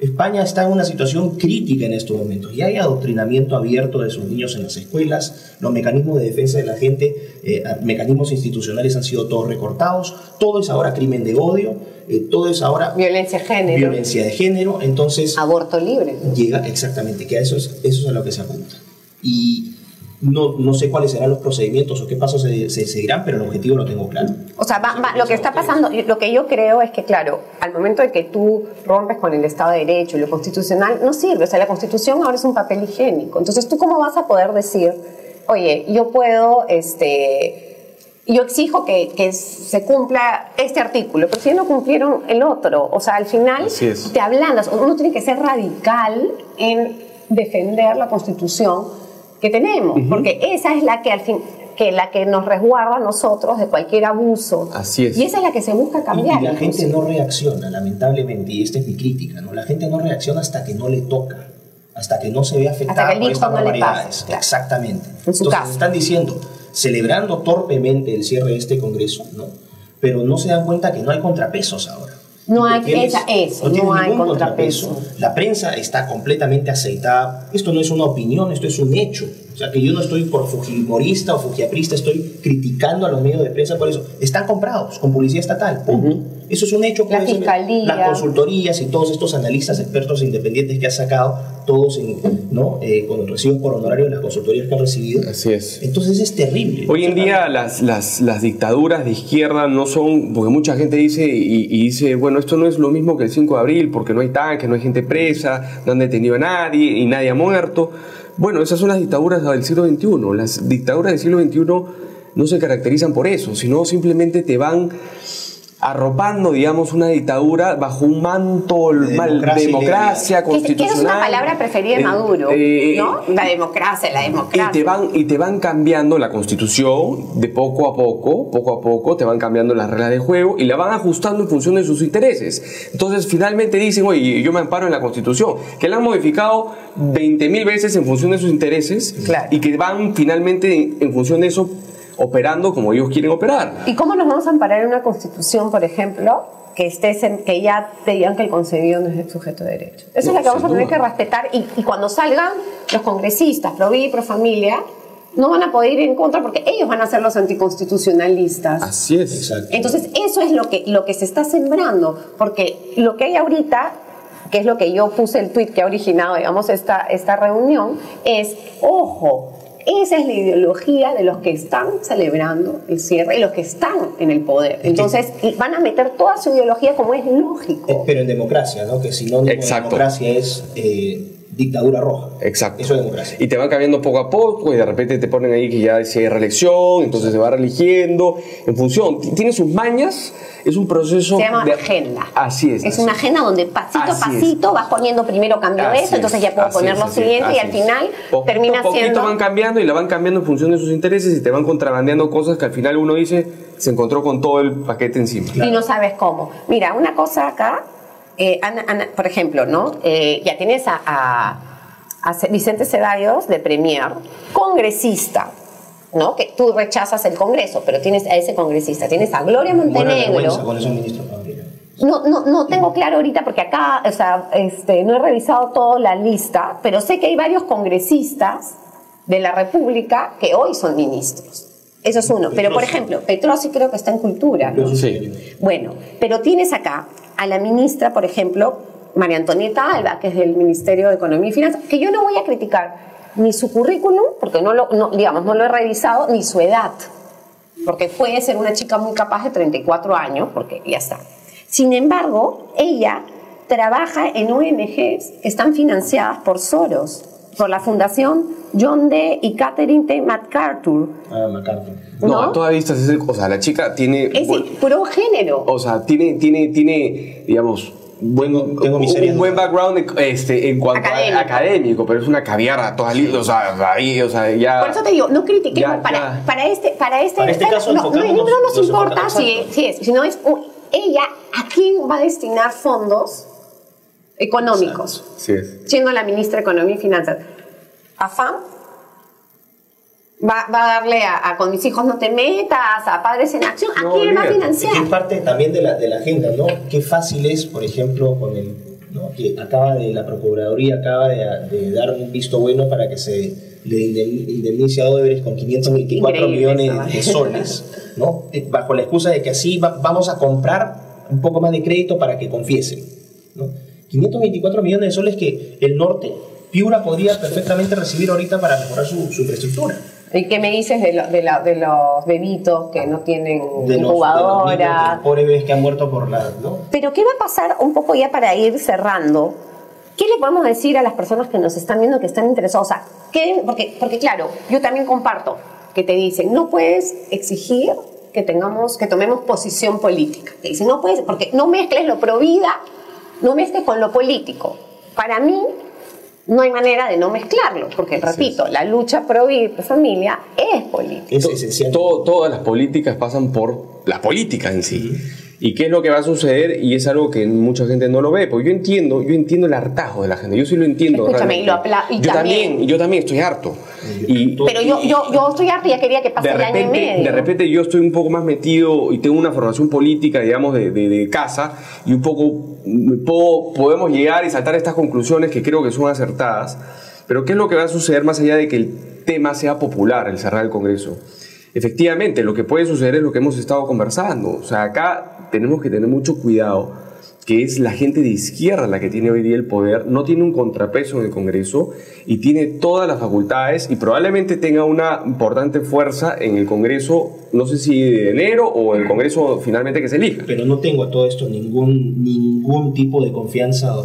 [SPEAKER 2] España está en una situación crítica en estos momentos. Ya hay adoctrinamiento abierto de sus niños en las escuelas, los mecanismos de defensa de la gente, eh, mecanismos institucionales han sido todos recortados, todo es ahora crimen de odio, eh, todo es ahora
[SPEAKER 1] Violencia de género.
[SPEAKER 2] violencia de género. Entonces,
[SPEAKER 1] Aborto libre.
[SPEAKER 2] llega exactamente, que a eso es, eso es a lo que se apunta. Y No, no sé cuáles serán los procedimientos o qué pasos se, se seguirán, pero el objetivo lo tengo claro.
[SPEAKER 1] O sea, va- va- lo que está pasando, lo que yo creo es que, claro, al momento de que tú rompes con el Estado de Derecho y lo constitucional, no sirve. O sea, la Constitución ahora es un papel higiénico. Entonces, ¿tú cómo vas a poder decir, oye, yo puedo, este, yo exijo que, que se cumpla este artículo, pero si no cumplieron el otro? O sea, al final te ablandas. Uno tiene que ser radical en defender la Constitución que tenemos, porque esa es la que al fin que la que nos resguarda a nosotros de cualquier abuso.
[SPEAKER 3] Así es.
[SPEAKER 1] Y esa es la que se busca cambiar.
[SPEAKER 2] y la gente no reacciona, lamentablemente, y esta es mi crítica, ¿no? La gente no reacciona hasta que no le toca, hasta que no se ve afectada
[SPEAKER 1] que el
[SPEAKER 2] por estas
[SPEAKER 1] no le
[SPEAKER 2] barbaridades.
[SPEAKER 1] claro.
[SPEAKER 2] Exactamente.
[SPEAKER 1] En su
[SPEAKER 2] Entonces
[SPEAKER 1] casa.
[SPEAKER 2] están diciendo, celebrando torpemente el cierre de este congreso, ¿no? Pero no se dan cuenta que no hay contrapesos ahora.
[SPEAKER 1] No hay-
[SPEAKER 2] tienes-
[SPEAKER 1] esa- eso, no hay contrapeso.
[SPEAKER 2] La prensa está completamente aceitada. Esto no es una opinión, esto es un hecho. O sea, que yo no estoy por fujimorista o fujiaprista, estoy criticando a los medios de prensa por eso. Están comprados con publicidad estatal. punto. Eso es un hecho.
[SPEAKER 1] La
[SPEAKER 2] puede ser-
[SPEAKER 1] fiscalía.
[SPEAKER 2] Las consultorías y todos estos analistas expertos independientes que ha sacado, todos en, ¿no? Eh, con recibos por honorario de las consultorías que han recibido.
[SPEAKER 3] Así es.
[SPEAKER 2] Entonces es terrible.
[SPEAKER 3] Hoy en día las, las, las dictaduras de izquierda no son, porque mucha gente dice y, y dice, bueno, esto no es lo mismo que el 5 de abril, porque no hay tanques, no hay gente presa, no han detenido a nadie y nadie ha muerto. Bueno, esas son las dictaduras del siglo XXI. Las dictaduras del siglo XXI no se caracterizan por eso, sino simplemente te van arropando, digamos, una dictadura bajo un manto
[SPEAKER 2] De democracia
[SPEAKER 3] democracia constitucional.
[SPEAKER 1] es una palabra preferida de
[SPEAKER 3] Eh,
[SPEAKER 1] Maduro,
[SPEAKER 3] eh,
[SPEAKER 1] ¿no? La democracia, la democracia.
[SPEAKER 3] y te, van, y te van cambiando la constitución de poco a poco, poco a poco, te van cambiando las reglas de juego y la van ajustando en función de sus intereses. Entonces finalmente dicen, oye, yo me amparo en la constitución, que la han modificado 20 mil veces en función de sus intereses
[SPEAKER 1] Claro.
[SPEAKER 3] y que van finalmente en, en función de eso operando como ellos quieren operar.
[SPEAKER 1] ¿Y cómo nos vamos a amparar en una constitución, por ejemplo, que, estés en- que ya te digan que el concebido no es el sujeto de derecho? Eso es lo que vamos a tener
[SPEAKER 3] duda.
[SPEAKER 1] que respetar y, y cuando salgan los congresistas, pro vida y pro familia, no van a poder ir en contra porque ellos van a ser los anticonstitucionalistas.
[SPEAKER 3] Así es.
[SPEAKER 2] Exacto.
[SPEAKER 1] Entonces, eso es lo que, lo que se está sembrando, porque lo que hay ahorita, que es lo que yo puse el tweet que ha originado, digamos, esta, esta reunión, es, ojo, esa es la ideología de los que están celebrando el cierre y los que están en el poder. Entonces, y van a meter toda su ideología como es lógico.
[SPEAKER 2] Pero en democracia, ¿no? Que sinónimo de
[SPEAKER 3] Exacto.
[SPEAKER 2] democracia es eh, dictadura roja.
[SPEAKER 3] Exacto.
[SPEAKER 2] Eso es democracia.
[SPEAKER 3] Y te van cambiando poco a poco y de repente te ponen ahí que ya si hay reelección, entonces se va religiendo en función. Tiene sus mañas, es un proceso.
[SPEAKER 1] Se llama
[SPEAKER 3] de-
[SPEAKER 1] agenda.
[SPEAKER 3] Así es.
[SPEAKER 1] Es
[SPEAKER 3] así
[SPEAKER 1] una agenda donde pasito a
[SPEAKER 3] Así es.
[SPEAKER 1] pasito vas poniendo primero cambio
[SPEAKER 3] Así
[SPEAKER 1] esto, entonces
[SPEAKER 3] es,
[SPEAKER 1] ya puedo
[SPEAKER 3] así
[SPEAKER 1] poner
[SPEAKER 3] es,
[SPEAKER 1] lo siguiente y al final
[SPEAKER 3] Poquito
[SPEAKER 1] termina
[SPEAKER 3] a poquito
[SPEAKER 1] siendo...
[SPEAKER 3] van cambiando y la van cambiando en función de sus intereses y te van contrabandeando cosas que al final uno dice se encontró con todo el paquete encima.
[SPEAKER 1] y no sabes cómo. Mira, una cosa acá, eh, Ana- Ana- por ejemplo, ¿no? Eh, ya tienes a, a- a Ce- Vicente Ceballos de Premier, congresista, ¿no? Que tú rechazas el Congreso, pero tienes a ese congresista. Tienes a Gloria Montenegro.
[SPEAKER 2] esos ministros Gabriel.
[SPEAKER 1] No, no, no tengo claro ahorita porque acá, o sea, este, no he revisado toda la lista, pero sé que hay varios congresistas de la República que hoy son ministros. Eso es uno. Pero, por ejemplo, Petrosi creo que está en cultura. ¿no?
[SPEAKER 3] Sí.
[SPEAKER 1] Bueno, pero tienes acá a la ministra, por ejemplo, María Antonieta Alba, que es del Ministerio de Economía y Finanzas, que yo no voy a criticar ni su currículum, porque no lo, no, digamos, no lo he revisado, ni su edad, porque puede ser una chica muy capaz de 34 años, porque ya está. Sin embargo, ella trabaja en ONGs que están financiadas por Soros, por la Fundación John D. y Catherine T. MacArthur.
[SPEAKER 2] Ah, MacArthur.
[SPEAKER 3] No,
[SPEAKER 1] ¿No?
[SPEAKER 3] a todas vistas, es el- o sea, la chica tiene.
[SPEAKER 1] Es
[SPEAKER 3] bueno,
[SPEAKER 1] pro género.
[SPEAKER 3] o sea, tiene, tiene, tiene, digamos, buen,
[SPEAKER 2] tengo mis
[SPEAKER 3] un buen background este, en cuanto
[SPEAKER 1] Académico.
[SPEAKER 3] a académico, pero es una caviara toda li- o sea, ahí, o sea, ya.
[SPEAKER 1] Por eso te digo, no critiquemos
[SPEAKER 3] Ya,
[SPEAKER 1] para,
[SPEAKER 3] ya.
[SPEAKER 1] para este, para este,
[SPEAKER 2] Para este caso,
[SPEAKER 1] no, no, nos
[SPEAKER 2] nos
[SPEAKER 1] importa si,
[SPEAKER 2] exacto.
[SPEAKER 1] si es, sino es ella a quién va a destinar fondos económicos,
[SPEAKER 3] Sí
[SPEAKER 1] siendo la ministra de Economía y Finanzas. ¿A FAM? ¿Va, va a darle a, a con mis hijos no te metas, a Padres en Acción? ¿A
[SPEAKER 3] No,
[SPEAKER 1] quién va a financiar?
[SPEAKER 2] Es parte también de la, de la agenda, ¿no? Qué fácil es, por ejemplo, con el, ¿no? que acaba de, la Procuraduría acaba de, de dar un visto bueno para que se le indem- indemnice a Odebrecht con 524
[SPEAKER 1] Increíble
[SPEAKER 2] millones de soles, ¿no? Bajo la excusa de que así va- vamos a comprar un poco más de crédito para que confiesen, ¿no? 524 millones de soles que el norte, Piura, podría perfectamente recibir ahorita para mejorar su, su infraestructura.
[SPEAKER 1] ¿Y qué me dices de, lo- de, la- de los bebitos que no tienen
[SPEAKER 2] De los, de los niños, que- pobres bebés que han muerto por la... ¿no?
[SPEAKER 1] Pero ¿qué va a pasar un poco ya para ir cerrando? ¿Qué le podemos decir a las personas que nos están viendo, que están interesadas? O sea, ¿qué- porque, porque claro, yo también comparto que te dicen, no puedes exigir que tengamos, que tomemos posición política. Te dicen, no puedes, porque no mezcles lo pro vida, no mezcles con lo político. Para mí, no hay manera de no mezclarlo, porque repito, la lucha pro vida y pro familia es política.
[SPEAKER 2] Es esencial.
[SPEAKER 3] To- todas las políticas pasan por la política en sí. ¿Y qué es lo que va a suceder? Y es algo que mucha gente no lo ve. Porque yo entiendo, yo entiendo el hartazgo de la gente. Yo sí lo entiendo.
[SPEAKER 1] Escúchame,
[SPEAKER 3] realmente.
[SPEAKER 1] y lo apla- y
[SPEAKER 3] yo
[SPEAKER 1] también-
[SPEAKER 3] también, yo también estoy harto. Y,
[SPEAKER 1] Pero yo, yo, yo estoy harta y ya quería que pase
[SPEAKER 3] de
[SPEAKER 1] el año y medio.
[SPEAKER 3] de repente yo estoy un poco más metido y tengo una formación política, digamos, de, de- de casa y un poco puedo- podemos llegar y saltar estas conclusiones que creo que son acertadas. Pero ¿qué es lo que va a suceder más allá de que el tema sea popular, el cerrar el Congreso? Efectivamente, lo que puede suceder es lo que hemos estado conversando. O sea, acá tenemos que tener mucho cuidado, que es la gente de izquierda la que tiene hoy día el poder, no tiene un contrapeso en el Congreso y tiene todas las facultades y probablemente tenga una importante fuerza en el Congreso, no sé si de enero o el Congreso finalmente que se elija.
[SPEAKER 2] Pero no tengo a todo esto ningún, ningún tipo de confianza. O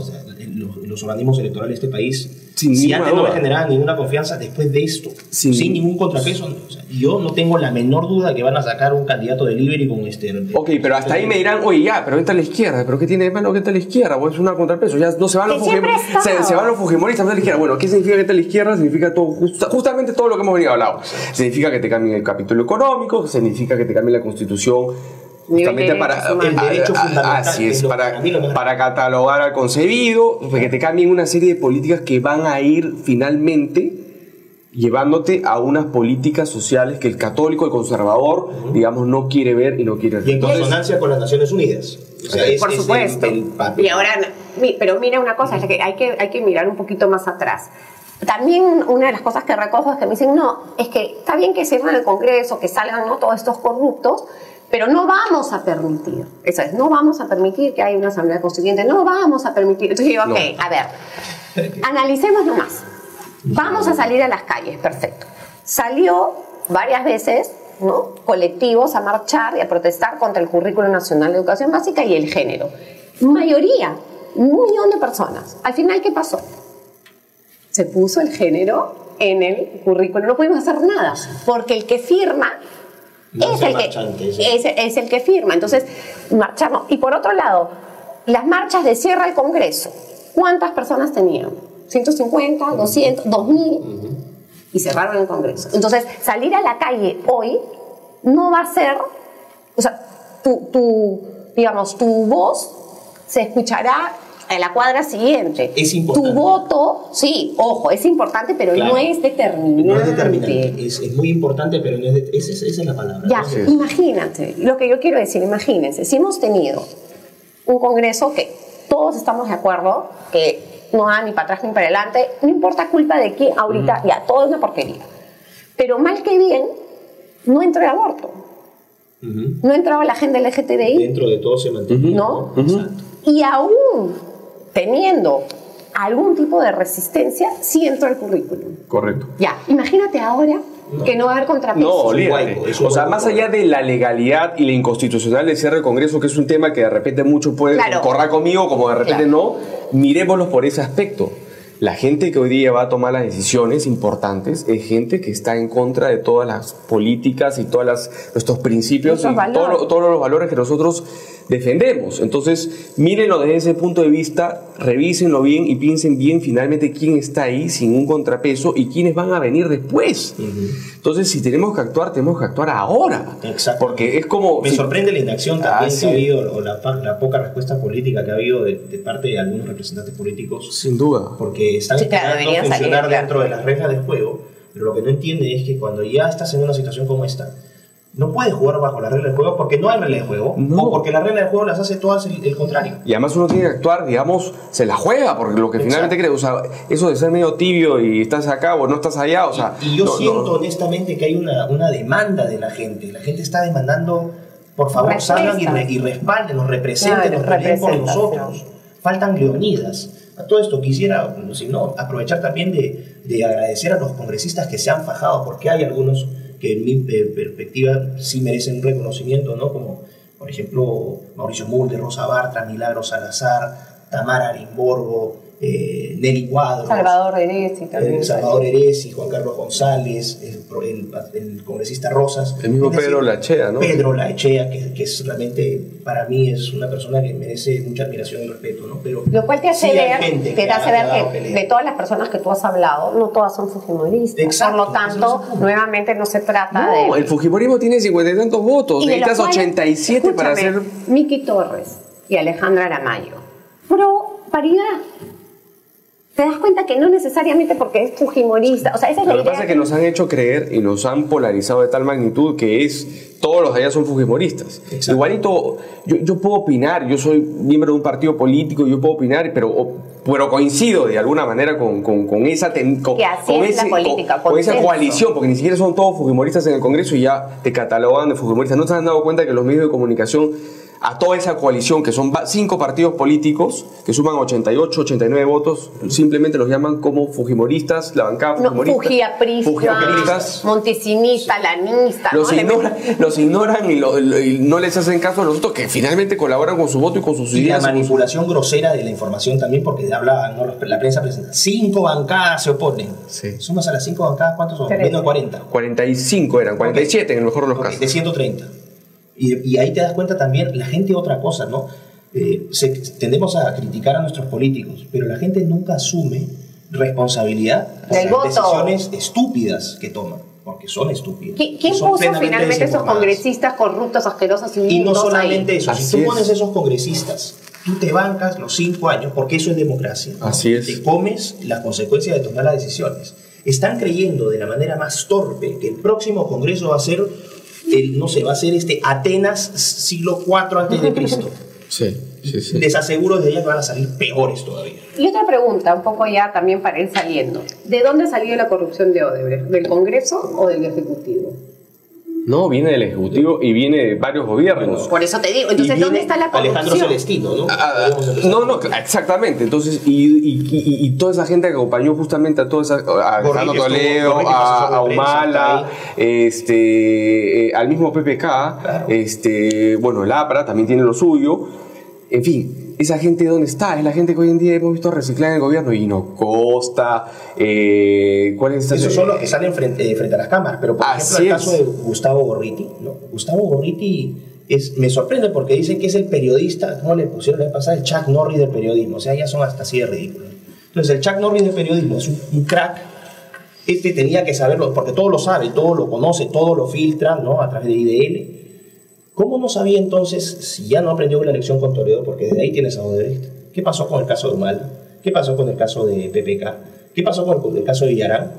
[SPEAKER 2] los, los organismos electorales de este país,
[SPEAKER 3] Sin
[SPEAKER 2] si antes no me generaban ninguna confianza, después de esto,
[SPEAKER 3] Sin-
[SPEAKER 2] sin, ningún contrapeso, o sea, yo no tengo la menor duda que van a sacar un candidato de Liberty con este.
[SPEAKER 3] Ok, pero hasta ahí me dirán, oye, ya, pero entra a la izquierda, pero ¿qué tiene de malo que a la izquierda? O es una contrapeso, ya no se van los,
[SPEAKER 1] Que siempre
[SPEAKER 3] fujim-
[SPEAKER 1] ha estado.
[SPEAKER 3] se, se van los fujimoristas a la izquierda. Bueno, ¿qué significa que entra a la izquierda? Significa todo, justa- justamente todo lo que hemos venido hablando. Significa que te cambien el capítulo económico, significa que te cambien la constitución. Justamente para.
[SPEAKER 2] El derecho
[SPEAKER 3] Ah, ah,
[SPEAKER 2] fundamental,
[SPEAKER 3] Así
[SPEAKER 2] es
[SPEAKER 3] para, catalogar al concebido, que te cambien una serie de políticas que van a ir finalmente llevándote a unas políticas sociales que el católico, el conservador, digamos, no quiere ver y no quiere
[SPEAKER 2] Y en
[SPEAKER 3] Entonces,
[SPEAKER 2] consonancia con las Naciones Unidas. O sea, es-
[SPEAKER 1] Por
[SPEAKER 2] es el-
[SPEAKER 1] supuesto.
[SPEAKER 2] el
[SPEAKER 1] y ahora, pero mira una cosa, es que hay, que hay que mirar un poquito más atrás. También una de las cosas que recojo es que me dicen, no, es que está bien que cierren el Congreso, que salgan ¿no? todos estos corruptos, pero no vamos a permitir, eso es, no vamos a permitir que haya una asamblea constituyente, no vamos a permitir. Entonces yo digo, ok,
[SPEAKER 3] No.
[SPEAKER 1] a ver, analicemos nomás. Vamos a salir a las calles, perfecto. Salió varias veces, ¿no? Colectivos a marchar y a protestar contra el currículo nacional de educación básica y el género. Mayoría, un millón de personas. Al final, ¿qué pasó? Se puso el género en el currículo. No pudimos hacer nada, porque el que firma
[SPEAKER 2] No
[SPEAKER 1] es el, que, es, es el que firma. Entonces, marchamos. Y por otro lado, las marchas de cierre al Congreso. ¿Cuántas personas tenían? ¿150, 200, 2000? Y cerraron el Congreso. Entonces, salir a la calle hoy no va a ser, o sea, tu, tu, digamos, tu voz se escuchará en la cuadra siguiente.
[SPEAKER 2] Es importante.
[SPEAKER 1] Tu voto, sí, ojo, es importante, pero
[SPEAKER 2] Claro.
[SPEAKER 1] no es determinante.
[SPEAKER 2] No es determinante, es, es muy importante, pero no es de- esa, es, esa es la palabra.
[SPEAKER 1] Ya, imagínate, lo que yo quiero decir, imagínense, si hemos tenido un congreso que todos estamos de acuerdo que no va ni para atrás ni para adelante, no importa culpa de quién, ahorita ya, todo es una porquería. Pero mal que bien, no entró el aborto, no entraba la agenda LGTBI,
[SPEAKER 2] Dentro de todo se mantiene.
[SPEAKER 1] ¿no?
[SPEAKER 2] Exacto.
[SPEAKER 1] Y aún teniendo algún tipo de resistencia, sí entró el currículum.
[SPEAKER 3] Correcto.
[SPEAKER 1] Ya, imagínate ahora que no va a haber contrapeso.
[SPEAKER 3] No, olvídate. O sea, más allá de la legalidad y la inconstitucional del cierre del Congreso, que es un tema que de repente muchos pueden
[SPEAKER 1] Claro.
[SPEAKER 3] correr conmigo, como de repente
[SPEAKER 1] Claro.
[SPEAKER 3] no, miremoslo por ese aspecto. La gente que hoy día va a tomar las decisiones importantes es gente que está en contra de todas las políticas y todos nuestros principios y todo lo- todos los valores que nosotros defendemos. Entonces, mírenlo desde ese punto de vista, revísenlo bien y piensen bien finalmente quién está ahí sin un contrapeso y quiénes van a venir después. Entonces, si tenemos que actuar, tenemos que actuar ahora.
[SPEAKER 2] Exacto.
[SPEAKER 3] Porque es como...
[SPEAKER 2] Me
[SPEAKER 3] si-
[SPEAKER 2] sorprende la inacción también
[SPEAKER 3] Ah, sí.
[SPEAKER 2] que ha habido, o la, la poca respuesta política que ha habido de, de parte de algunos representantes políticos,
[SPEAKER 3] Sin duda.
[SPEAKER 2] porque están
[SPEAKER 1] Sí, claro, deberían salir,
[SPEAKER 2] funcionar
[SPEAKER 1] claro.
[SPEAKER 2] dentro de las reglas del juego, pero lo que no entienden es que cuando ya estás en una situación como esta, no puedes jugar bajo las reglas del juego porque no hay reglas de juego,
[SPEAKER 3] No.
[SPEAKER 2] o porque las reglas del juego las hace todas el, el contrario.
[SPEAKER 3] Y además uno tiene que actuar, digamos, se la juega, porque lo que finalmente cree, o sea, eso de ser medio tibio y estás acá o no estás allá, o sea...
[SPEAKER 2] Y yo
[SPEAKER 3] no- no-
[SPEAKER 2] siento honestamente que hay una, una demanda de la gente. La gente está demandando, por favor, salgan y, re- y respalden, nos representen, nos peleen por nosotros. Faltan Leonidas. A todo esto quisiera, si no, aprovechar también de, de agradecer a los congresistas que se han fajado, porque hay algunos que en mi eh, perspectiva sí merecen un reconocimiento, ¿no? Como por ejemplo Mauricio Mulder, Rosa Bartra, Milagro Salazar, Tamara Arimborgo, eh, Nelly Cuadro,
[SPEAKER 1] Salvador Eresi también.
[SPEAKER 2] eh, Salvador Eresi, Juan Carlos González, el, pro- el- el congresista Rosas.
[SPEAKER 3] El mismo
[SPEAKER 2] decir,
[SPEAKER 3] Pedro Lachea, ¿no?
[SPEAKER 2] Pedro Laechea, que, que es realmente, para mí, es una persona que merece mucha admiración y respeto, ¿no? Pero
[SPEAKER 1] Lo cual te hace
[SPEAKER 2] sí
[SPEAKER 1] ver,
[SPEAKER 2] gente
[SPEAKER 1] te
[SPEAKER 2] ha-
[SPEAKER 1] hace
[SPEAKER 2] ha
[SPEAKER 1] ver
[SPEAKER 2] dado
[SPEAKER 1] que
[SPEAKER 2] pelea.
[SPEAKER 1] de todas las personas que tú has hablado, no todas son fujimoristas.
[SPEAKER 2] Exacto,
[SPEAKER 1] Por lo tanto, nuevamente no se trata
[SPEAKER 3] No,
[SPEAKER 1] de...
[SPEAKER 3] el Fujimorismo tiene cincuenta y tantos votos.
[SPEAKER 1] y
[SPEAKER 3] Necesitas
[SPEAKER 1] cuales,
[SPEAKER 3] 87 para hacer.
[SPEAKER 1] Miki Torres y Alejandra Aramayo. Pro paridad. Te das cuenta que no necesariamente porque es fujimorista. O sea, esa es
[SPEAKER 3] Lo
[SPEAKER 1] la
[SPEAKER 3] que
[SPEAKER 1] idea.
[SPEAKER 3] pasa es que nos han hecho creer y nos han polarizado de tal magnitud que es todos los de allá son fujimoristas.
[SPEAKER 2] Exacto.
[SPEAKER 3] Igualito, yo, yo puedo opinar, yo soy miembro de un partido político, yo puedo opinar, pero, o- pero coincido de alguna manera con, con, con esa, ten- con,
[SPEAKER 1] Que así
[SPEAKER 3] con
[SPEAKER 1] es la
[SPEAKER 3] ese-
[SPEAKER 1] política,
[SPEAKER 3] con- con esa coalición, porque ni siquiera son todos fujimoristas en el Congreso y ya te catalogan de fujimoristas. ¿No te has dado cuenta que los medios de comunicación a toda esa coalición, que son cinco partidos políticos, que suman 88, 89 votos, simplemente los llaman como fujimoristas, la bancada
[SPEAKER 1] No,
[SPEAKER 3] fujimorista.
[SPEAKER 1] fujiapristas,
[SPEAKER 3] fujiapristas.
[SPEAKER 1] montesinista, lanista.
[SPEAKER 3] Los,
[SPEAKER 1] ¿no?
[SPEAKER 3] Los ignoran y, lo- lo- y no les hacen caso a los otros que finalmente colaboran con su voto y con sus
[SPEAKER 2] Y la
[SPEAKER 3] ideas.
[SPEAKER 2] manipulación grosera de la información también, porque habla, ¿no? la prensa presenta, cinco bancadas se oponen.
[SPEAKER 3] Sí.
[SPEAKER 2] Sumas a las cinco bancadas, ¿cuántos son? Menos de 40.
[SPEAKER 3] 45 eran, 47 en el mejor de los casos.
[SPEAKER 2] De 130. Y, y ahí te das cuenta también, la gente otra cosa, ¿no? Eh, se- tendemos a criticar a nuestros políticos, pero la gente nunca asume responsabilidad por
[SPEAKER 1] Del
[SPEAKER 2] las
[SPEAKER 1] voto.
[SPEAKER 2] decisiones estúpidas que toman, porque son estúpidas.
[SPEAKER 1] ¿Qui- ¿Quién
[SPEAKER 2] son
[SPEAKER 1] puso finalmente esos congresistas corruptos, asquerosos y
[SPEAKER 2] Y no solamente
[SPEAKER 1] ahí?
[SPEAKER 2] eso,
[SPEAKER 3] Así
[SPEAKER 2] si tú
[SPEAKER 3] es.
[SPEAKER 2] pones esos congresistas, tú te bancas los cinco años, porque eso es democracia. ¿no?
[SPEAKER 3] Así es.
[SPEAKER 2] Te comes las consecuencias de tomar las decisiones. Están creyendo de la manera más torpe que el próximo congreso va a ser, el, no sé, va a ser este Atenas siglo IV antes de Cristo.
[SPEAKER 3] Sí, sí, sí.
[SPEAKER 2] Les aseguro de ellas van a salir peores todavía.
[SPEAKER 1] Y otra pregunta, un poco ya también para ir saliendo. ¿De dónde ha salido la corrupción de Odebrecht? ¿Del Congreso o del Ejecutivo?
[SPEAKER 3] No, viene del Ejecutivo y viene de varios gobiernos.
[SPEAKER 1] Por eso te digo. Entonces, ¿dónde está la corrupción?
[SPEAKER 2] Alejandro Celestino, ¿no?
[SPEAKER 3] Ah,
[SPEAKER 2] Podemos empezar
[SPEAKER 3] no, no,
[SPEAKER 2] ahí.
[SPEAKER 3] exactamente. Entonces, y, y- y- y toda esa gente que acompañó justamente a toda esa. A Alejandro Toledo, a, Humala, este, eh, al mismo PPK,
[SPEAKER 2] Claro.
[SPEAKER 3] este, bueno, el APRA también tiene lo suyo. En fin, esa gente dónde está? Es la gente que hoy en día hemos visto reciclar en el gobierno. Y no Costa, eh, ¿cuál es esa-
[SPEAKER 2] Esos son los que salen frente, eh, frente a las cámaras. Pero, por
[SPEAKER 3] Así
[SPEAKER 2] ejemplo, el
[SPEAKER 3] es.
[SPEAKER 2] caso de Gustavo Gorriti, ¿no? Gustavo Gorriti es, me sorprende porque dicen que es el periodista, ¿cómo le pusieron la vez pasada? El Chuck Norris del periodismo. O sea, ya son hasta así de ridículos. Entonces, el Chuck Norris del periodismo es un, un crack. Este tenía que saberlo, porque todo lo sabe, todo lo conoce, todo lo filtra, ¿no? A través de IDL. ¿Cómo no sabía entonces, si ya no aprendió la lección con Toledo, porque de ahí tienes a Odebrecht? ¿Qué pasó con el caso de Humala? ¿Qué pasó con el caso de PPK? ¿Qué pasó con el, caso de Villarán?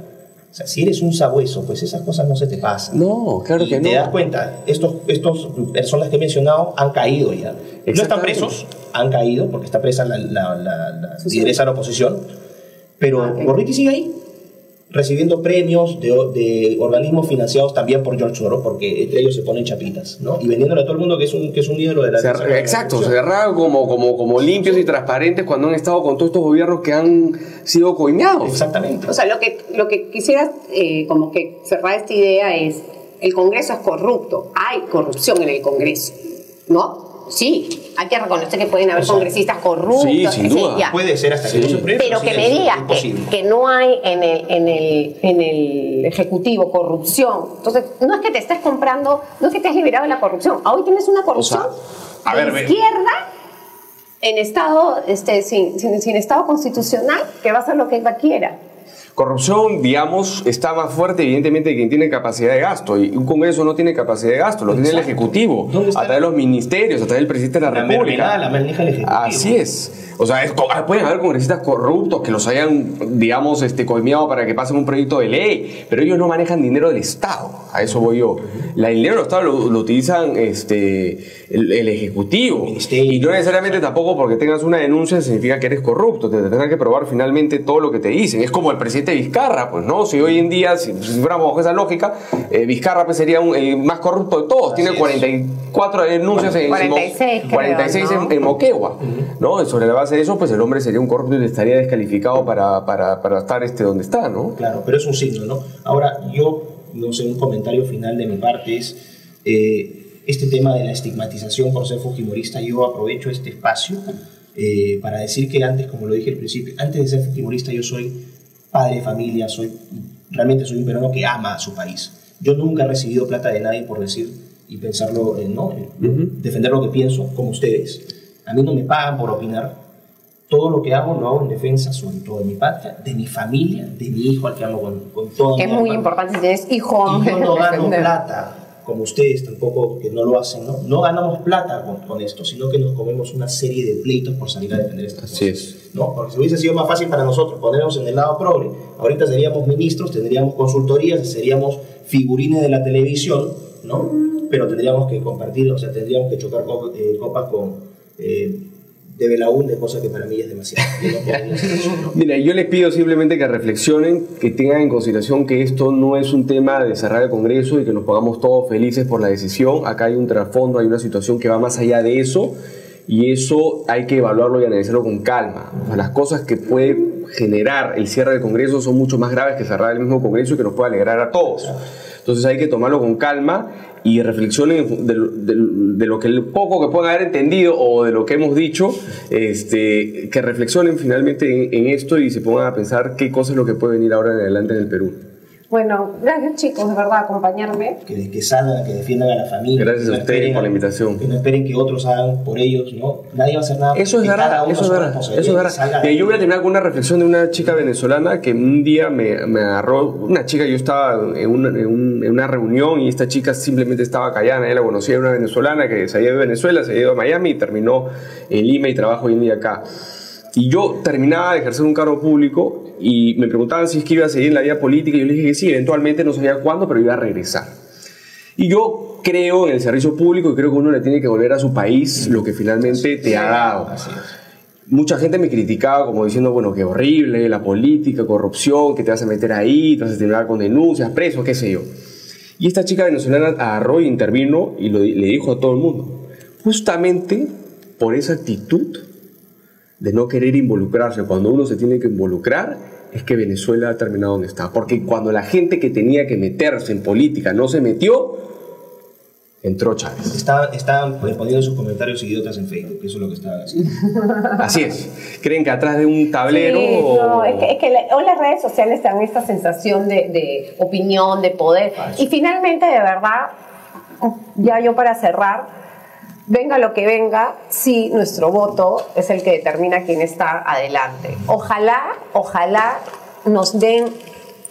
[SPEAKER 2] O sea, si eres un sabueso, pues esas cosas no se te pasan.
[SPEAKER 3] No, claro
[SPEAKER 2] y
[SPEAKER 3] que
[SPEAKER 2] te
[SPEAKER 3] no.
[SPEAKER 2] das cuenta, estos, estos personas que he mencionado han caído ya. No están presos, han caído, porque está presa la, la, la, la lideresa de la oposición, pero
[SPEAKER 1] Ah.
[SPEAKER 2] Gorriti sigue ahí, recibiendo premios de, de organismos financiados también por George Soros, porque entre ellos se ponen chapitas, ¿no? Y vendiéndole a todo el mundo que es un, que es un ídolo de la
[SPEAKER 3] Se-
[SPEAKER 2] de la
[SPEAKER 3] exacto,
[SPEAKER 2] corrupción.
[SPEAKER 3] cerrado como, como, como limpios y transparentes cuando han estado con todos estos gobiernos que han sido coimeados.
[SPEAKER 2] Exactamente.
[SPEAKER 1] O sea, lo que, lo que quisiera eh, como que cerrar esta idea es, el Congreso es corrupto, hay corrupción en el Congreso, ¿no? Sí, hay que reconocer que pueden haber
[SPEAKER 2] O sea,
[SPEAKER 1] congresistas corruptos.
[SPEAKER 3] sí, sin duda.
[SPEAKER 2] Puede ser hasta que no se pruebe.
[SPEAKER 1] Pero que me digas que, no hay en el, en, el, en el Ejecutivo corrupción. Entonces, no es que te estés comprando, no es que te has liberado de la corrupción. Hoy tienes una corrupción
[SPEAKER 3] a
[SPEAKER 1] de
[SPEAKER 3] ver, ve-
[SPEAKER 1] izquierda en estado, este, sin, sin, sin estado constitucional que va a hacer lo que ella quiera.
[SPEAKER 3] Corrupción, digamos, está más fuerte, evidentemente, que quien tiene capacidad de gasto. Y un Congreso no tiene capacidad de gasto, lo tiene el. Ejecutivo,
[SPEAKER 2] ¿Dónde está
[SPEAKER 3] a través de los ministerios, a través del presidente de la,
[SPEAKER 2] La
[SPEAKER 3] República.
[SPEAKER 2] la maneja el Ejecutivo.
[SPEAKER 3] Así es. O sea, es ah, pueden haber congresistas corruptos que los hayan, digamos, este, coimeado para que pasen un proyecto de ley, pero ellos no manejan dinero del Estado. A eso voy yo. La, el dinero del Estado lo, lo utilizan este, el, el Ejecutivo. Y no necesariamente tampoco porque tengas una denuncia significa que eres corrupto. Te tendrán que probar finalmente todo lo que te dicen. Es como el presidente presidente Vizcarra, pues, ¿no? Si hoy en día, si, si fuéramos bajo esa lógica, eh, Vizcarra pues, sería un- el más corrupto de todos.
[SPEAKER 2] Así
[SPEAKER 3] Tiene
[SPEAKER 2] es.
[SPEAKER 3] 44 denuncias en,
[SPEAKER 1] 46 creo,
[SPEAKER 3] 46 en,
[SPEAKER 1] ¿no?
[SPEAKER 3] en Moquegua, ¿no? Y sobre la base de eso, pues el hombre sería un corrupto y estaría descalificado para, para, para estar este donde está, ¿no?
[SPEAKER 2] Claro, pero es un signo, ¿no? Ahora, yo, no sé, un comentario final de mi parte es eh, este tema de la estigmatización por ser fujimorista. Yo aprovecho este espacio eh, para decir que antes, como lo dije al principio, antes de ser fujimorista yo soy padre de familia, soy, realmente soy un peruano que ama a su país. Yo nunca he recibido plata de nadie por decir y pensarlo, eh, ¿no? Eh, defender lo que pienso, como ustedes. A mí no me pagan por opinar, todo lo que hago lo hago en defensa sobre todo de mi patria, de mi familia, de mi hijo al que amo con, con toda
[SPEAKER 1] Es
[SPEAKER 2] mi
[SPEAKER 1] muy importante si tienes hijo.
[SPEAKER 2] Y yo no gano plata, como ustedes tampoco, que no lo hacen, ¿no? No ganamos plata con, con esto, sino que nos comemos una serie de pleitos por salir a defender estas
[SPEAKER 3] Así
[SPEAKER 2] cosas.
[SPEAKER 3] es.
[SPEAKER 2] ¿no? Porque si hubiese sido más fácil para nosotros ponernos en el lado progre, ahorita seríamos ministros, tendríamos consultorías, seríamos figurines de la televisión, ¿no? Pero tendríamos que compartir, o sea, tendríamos que chocar eh, copas con eh, de Belaúnde, cosa que para mí es demasiado.
[SPEAKER 3] Mira, yo les pido simplemente que reflexionen, que tengan en consideración que esto no es un tema de cerrar el Congreso y que nos pongamos todos felices por la decisión. Acá hay un trasfondo, hay una situación que va más allá de eso y eso hay que evaluarlo y analizarlo con calma. O sea, las cosas que puede generar el cierre del Congreso son mucho más graves que cerrar el mismo Congreso y que nos puede alegrar a todos. Entonces hay que tomarlo con calma y reflexionen de, lo- que el poco que puedan haber entendido o de lo que hemos dicho, este, que reflexionen finalmente en, en esto y se pongan a pensar qué cosa es lo que puede venir ahora en adelante en el Perú.
[SPEAKER 1] Bueno, gracias chicos, de verdad, acompañarme.
[SPEAKER 2] que, que salgan, que defiendan a la familia.
[SPEAKER 3] Gracias a ustedes por la invitación.
[SPEAKER 2] Que no esperen que otros hagan por ellos, ¿no? Nadie va a hacer nada.
[SPEAKER 3] Eso es verdad, eso es verdad, eso es
[SPEAKER 2] que
[SPEAKER 3] verdad. yo voy a terminar con una reflexión de una chica venezolana que un día me, me agarró, una chica, yo estaba en una, en un- en una reunión y esta chica simplemente estaba callada, nadie la conocía, era una venezolana que se había ido de Venezuela, se había ido a Miami y terminó en Lima y trabaja hoy en día acá. Y yo terminaba de ejercer un cargo público y me preguntaban si es que iba a seguir en la vida política y yo le dije que sí, eventualmente no sabía cuándo, pero iba a regresar. Y yo creo en el servicio público y creo que uno le tiene que volver a su país lo que finalmente te ha dado. Mucha gente me criticaba como diciendo, bueno, qué horrible, la política, corrupción, que te vas a meter ahí, te vas a terminar con denuncias, preso, qué sé yo. Y esta chica venezolana agarró y intervino y lo- le dijo a todo el mundo, justamente por esa actitud de no querer involucrarse cuando uno se tiene que involucrar, es que Venezuela ha terminado donde está. Porque cuando la gente que tenía que meterse en política no se metió, entró Chávez.
[SPEAKER 2] Estaban, estaban poniendo sus comentarios idiotas en Facebook, eso es lo que estaban haciendo.
[SPEAKER 3] Así es. ¿Creen que atrás de un tablero...
[SPEAKER 1] Sí,
[SPEAKER 3] o-
[SPEAKER 1] no, es que, es que la- hoy las redes sociales dan esta sensación de, de opinión, de poder. Y finalmente, de verdad, ya yo para cerrar, venga lo que venga, sí, nuestro voto es el que determina quién está adelante. Ojalá, ojalá nos den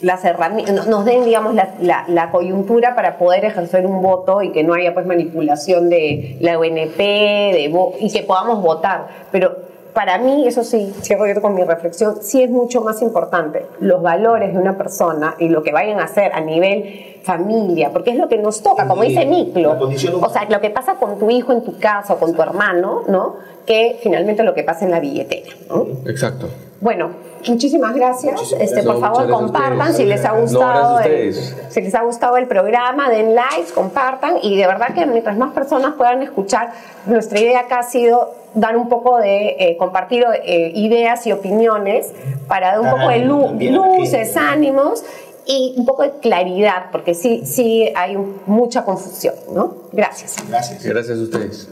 [SPEAKER 1] las herramientas, nos den, digamos, la, coyuntura para poder ejercer un voto y que no haya pues manipulación de la UNP de y que podamos votar. Pero para mí, eso sí, cierro yo con mi reflexión, sí es mucho más importante los valores de una persona y lo que vayan a hacer a nivel familia, porque es lo que nos toca, como dice Miklo. O sea, lo que pasa con tu hijo en tu casa o con tu hermano, ¿no? Que finalmente lo que pasa en la billetera, ¿no?
[SPEAKER 3] Exacto.
[SPEAKER 1] Bueno, muchísimas gracias.
[SPEAKER 2] Muchísimas
[SPEAKER 1] este,
[SPEAKER 3] gracias.
[SPEAKER 1] por favor, compartan si les ha gustado. el, si les ha gustado el programa, den likes, compartan y de verdad que mientras más personas puedan escuchar, nuestra idea acá ha sido dar un poco de eh, compartir eh, ideas y opiniones para dar un poco de lu-
[SPEAKER 2] también
[SPEAKER 1] luces, ánimos y un poco de claridad, porque sí, sí hay un- mucha confusión, ¿no? Gracias.
[SPEAKER 2] Gracias.
[SPEAKER 3] Gracias a ustedes.